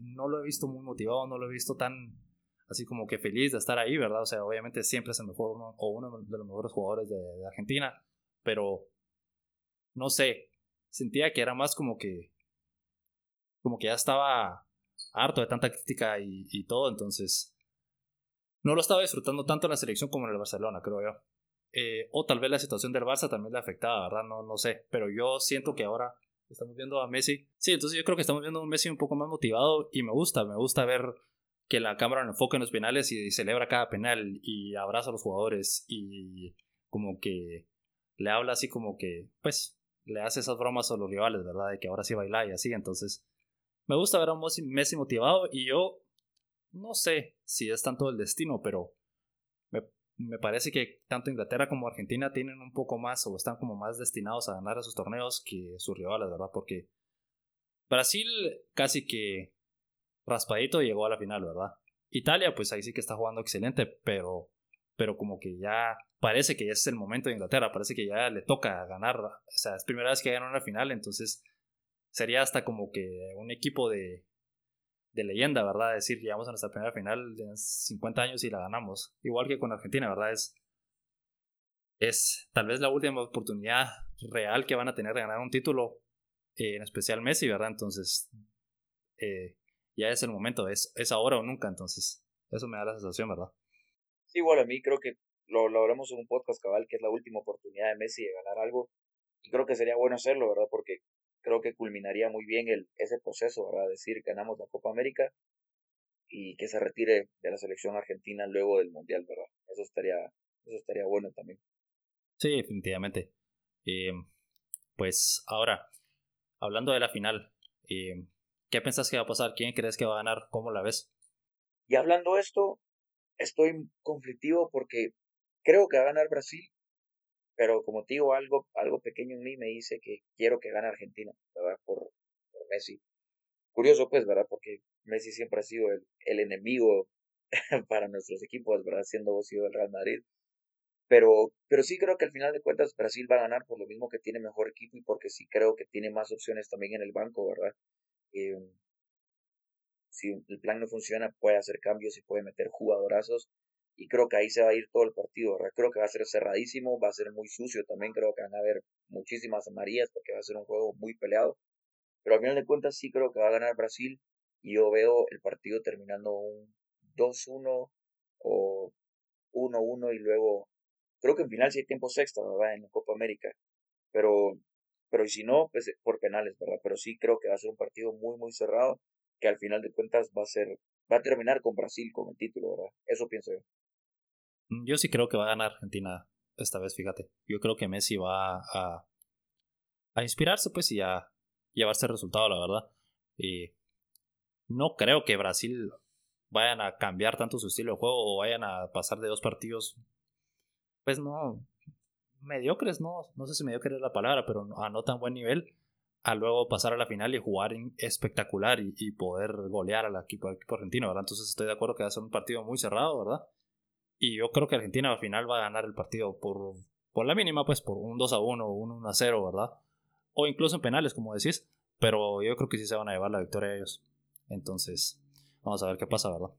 no lo he visto muy motivado, no lo he visto tan así como que feliz de estar ahí, ¿verdad? O sea, obviamente siempre es el mejor o uno de los mejores jugadores de, Argentina, pero no sé, sentía que era más como que como que ya estaba harto de tanta crítica y todo, entonces no lo estaba disfrutando tanto en la selección como en el Barcelona, creo yo. Eh, o tal vez la situación del Barça también le afectaba, ¿verdad? No, no sé, pero yo siento que ahora estamos viendo a Messi. Sí, entonces yo creo que estamos viendo a un Messi un poco más motivado y me gusta, me gusta ver que la cámara enfoca en los penales y celebra cada penal y abraza a los jugadores y como que le habla así como que, pues, le hace esas bromas a los rivales, ¿verdad? De que ahora sí baila y así, entonces me gusta ver a un Messi motivado y yo no sé si es tanto el destino, pero me parece que tanto Inglaterra como Argentina tienen un poco más o están como más destinados a ganar esos torneos que sus rivales, ¿verdad? Porque Brasil casi que raspadito llegó a la final, ¿verdad? Italia, pues ahí sí que está jugando excelente, pero, pero como que ya parece que ya es el momento de Inglaterra, parece que ya le toca ganar, o sea, es primera vez que ganan una final, entonces sería hasta como que un equipo de, de leyenda, ¿verdad? Decir, llegamos a nuestra primera final de 50 años y la ganamos. Igual que con Argentina, ¿verdad? Es, es tal vez la última oportunidad real que van a tener de ganar un título, eh, en especial Messi, ¿verdad? Entonces, eh, ya es el momento, es, es ahora o nunca, entonces, eso me da la sensación, ¿verdad? Sí, igual a mí creo que lo, lo hablamos en un podcast cabal, que es la última oportunidad de Messi de ganar algo, y creo que sería bueno hacerlo, ¿verdad? Porque creo que culminaría muy bien el, ese proceso, ¿verdad? Decir, ganamos la Copa América y que se retire de la selección argentina luego del Mundial, ¿verdad? Eso estaría, eso estaría bueno también. Sí, definitivamente. Eh, pues ahora, hablando de la final, eh, ¿qué piensas que va a pasar? ¿Quién crees que va a ganar? ¿Cómo la ves? Y hablando de esto, estoy conflictivo porque creo que va a ganar Brasil, pero como te digo, algo, algo pequeño en mí me dice que quiero que gane Argentina, ¿verdad? Por, Messi. Curioso, pues, ¿verdad? Porque Messi siempre ha sido el, el enemigo para nuestros equipos, ¿verdad? Siendo vos sido el Real Madrid. Pero, pero sí creo que al final de cuentas Brasil va a ganar por lo mismo que tiene mejor equipo y porque sí creo que tiene más opciones también en el banco, ¿verdad? Eh, si el plan no funciona, puede hacer cambios y puede meter jugadorazos y creo que ahí se va a ir todo el partido. Creo que va a ser cerradísimo, va a ser muy sucio también, creo que van a haber muchísimas amarillas porque va a ser un juego muy peleado. Pero al final de cuentas sí creo que va a ganar Brasil y yo veo el partido terminando un 2-1 o 1-1 y luego creo que en final sí hay tiempo sexta, ¿verdad? En la Copa América. Pero pero si no, pues por penales, ¿verdad? Pero sí creo que va a ser un partido muy muy cerrado que al final de cuentas va a ser va a terminar con Brasil con el título, ¿verdad? Eso pienso yo. Mm, yo sí creo que va a ganar Argentina esta vez, fíjate. Yo creo que Messi va a, inspirarse, pues, y a llevarse el resultado, la verdad. Y no creo que Brasil vayan a cambiar tanto su estilo de juego o vayan a pasar de dos partidos, pues no, mediocres, no, no sé si mediocre es la palabra, pero a no tan buen nivel a luego pasar a la final y jugar espectacular y, poder golear al equipo, equipo argentino, ¿verdad? Entonces estoy de acuerdo que va a ser un partido muy cerrado, ¿verdad? Y yo creo que Argentina al final va a ganar el partido por, por la mínima, pues por un 2 a 1 o un 1 a 0, ¿verdad? O incluso en penales, como decís. Pero yo creo que sí se van a llevar la victoria ellos. Entonces, vamos a ver qué pasa, ¿verdad?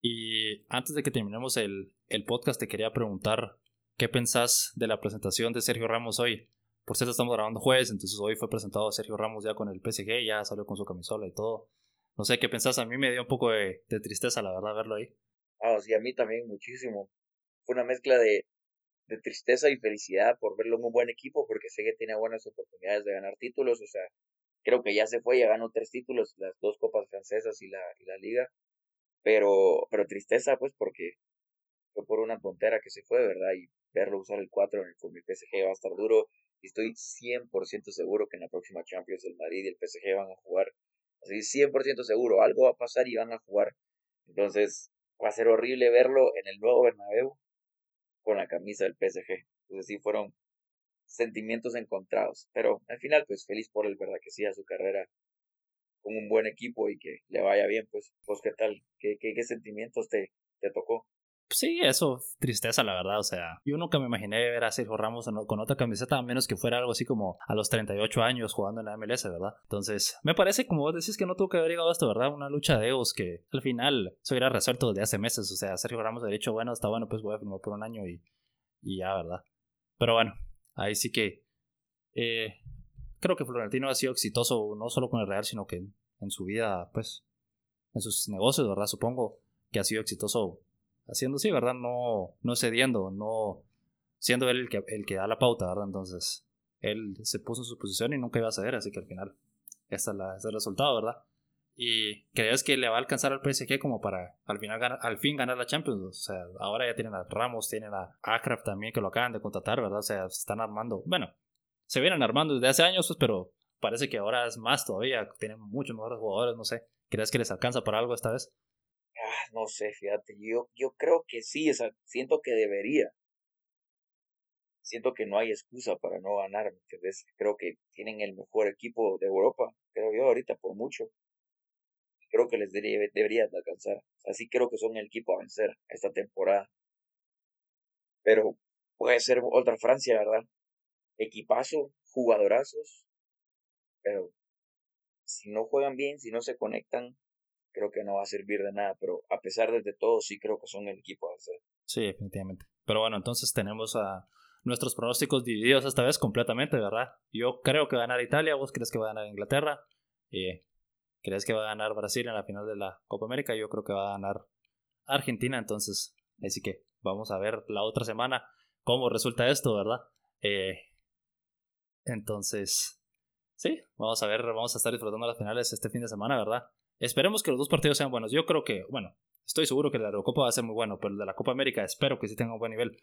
Y antes de que terminemos el, el podcast, te quería preguntar qué pensás de la presentación de Sergio Ramos hoy. Por cierto, estamos grabando jueves, entonces hoy fue presentado Sergio Ramos ya con el PSG, ya salió con su camisola y todo. No sé qué pensás, a mí me dio un poco de, tristeza, la verdad, verlo ahí. Ah, sí, a mí también muchísimo. Fue una mezcla de, de tristeza y felicidad por verlo en un buen equipo, porque sé que tiene buenas oportunidades de ganar títulos, o sea, creo que ya se fue, ya ganó tres títulos, las dos copas francesas y la, y la liga, pero, pero tristeza pues porque fue por una tontera que se fue, ¿verdad? Y verlo usar el 4 en el, con el PSG va a estar duro, y estoy 100% seguro que en la próxima Champions el Madrid y el PSG van a jugar. Así 100% seguro, algo va a pasar y van a jugar. Entonces va a ser horrible verlo en el nuevo Bernabéu con la camisa del PSG. Entonces sí fueron sentimientos encontrados. Pero al final, pues feliz por él, ¿verdad? Que siga su carrera con un buen equipo y que le vaya bien, pues, pues ¿qué tal? ¿Qué, qué, qué sentimientos te, te tocó? Sí, eso, tristeza, la verdad. O sea, yo nunca me imaginé ver a Sergio Ramos con otra camiseta, a menos que fuera algo así como a los 38 años jugando en la MLS, ¿verdad? Entonces, me parece, como vos decís, que no tuvo que haber llegado a esto, ¿verdad? Una lucha de egos que al final se hubiera resuelto desde hace meses. O sea, Sergio Ramos ha dicho, bueno, está bueno, pues voy a firmar por un año y, y ya, ¿verdad? Pero bueno, ahí sí que. Eh, creo que Florentino ha sido exitoso no solo con el Real, sino que en su vida, pues, en sus negocios, ¿verdad? Supongo que ha sido exitoso haciendo sí, ¿verdad? No, no cediendo, no siendo él el que, el que da la pauta, ¿verdad? Entonces, él se puso en su posición y nunca iba a ceder, así que al final, este es, el resultado, ¿verdad? ¿Y crees que le va a alcanzar al PSG como para al final ganar, al fin ganar la Champions? O sea, ahora ya tienen a Ramos, tienen a Akrab también que lo acaban de contratar, ¿verdad? O sea, se están armando. Bueno, se vienen armando desde hace años, pues, pero parece que ahora es más todavía. Tienen muchos mejores jugadores, no sé. ¿Crees que les alcanza para algo esta vez? Ah, no sé, fíjate, yo, yo creo que sí, o siento que debería. Siento que no hay excusa para no ganar, ¿me Creo que tienen el mejor equipo de Europa, creo yo, ahorita por mucho. Creo que les debería, debería de alcanzar. Así creo que son el equipo a vencer esta temporada. Pero puede ser otra Francia, ¿verdad? Equipazo, jugadorazos, pero si no juegan bien, si no se conectan, creo que no va a servir de nada, pero a pesar de todo, sí creo que son el equipo a hacer. Sí, definitivamente. Pero bueno, entonces tenemos a nuestros pronósticos divididos esta vez completamente, ¿verdad? Yo creo que va a ganar Italia, vos crees que va a ganar Inglaterra, y crees que va a ganar Brasil en la final de la Copa América, yo creo que va a ganar Argentina, entonces, así que vamos a ver la otra semana cómo resulta esto, ¿verdad? Eh, entonces, sí, vamos a ver, vamos a estar disfrutando las finales este fin de semana, ¿verdad? Esperemos que los dos partidos sean buenos. Yo creo que, bueno, estoy seguro que la Eurocopa va a ser muy bueno, pero el de la Copa América espero que sí tenga un buen nivel.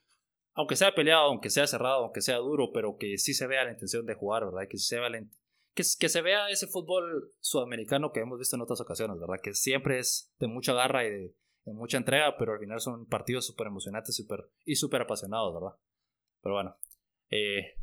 Aunque sea peleado, aunque sea cerrado, aunque sea duro, pero que sí se vea la intención de jugar, ¿verdad? Que se vea, que, que se vea ese fútbol sudamericano que hemos visto en otras ocasiones, ¿verdad? Que siempre es de mucha garra y de, mucha entrega, pero al final son partidos súper emocionantes super, y súper apasionados, ¿verdad? Pero bueno, eh,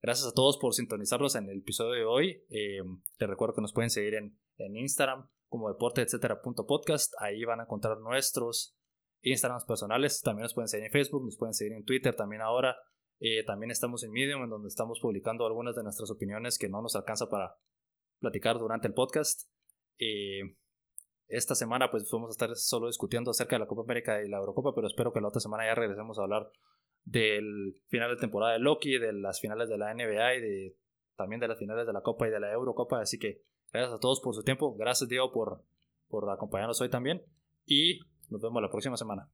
gracias a todos por sintonizarnos en el episodio de hoy. Eh, les recuerdo que nos pueden seguir en, en Instagram, como deporte, etcétera, punto podcast. Ahí van a encontrar nuestros Instagrams personales. También nos pueden seguir en Facebook, nos pueden seguir en Twitter también ahora. Eh, también estamos en Medium, en donde estamos publicando algunas de nuestras opiniones que no nos alcanza para platicar durante el podcast. Eh, esta semana pues vamos a estar solo discutiendo acerca de la Copa América y la Eurocopa, pero espero que la otra semana ya regresemos a hablar del final de temporada de Loki, de las finales de la NBA y de, también de las finales de la Copa y de la Eurocopa. Así que Gracias a todos por su tiempo. Gracias, Diego, por, por acompañarnos hoy también. Y nos vemos la próxima semana.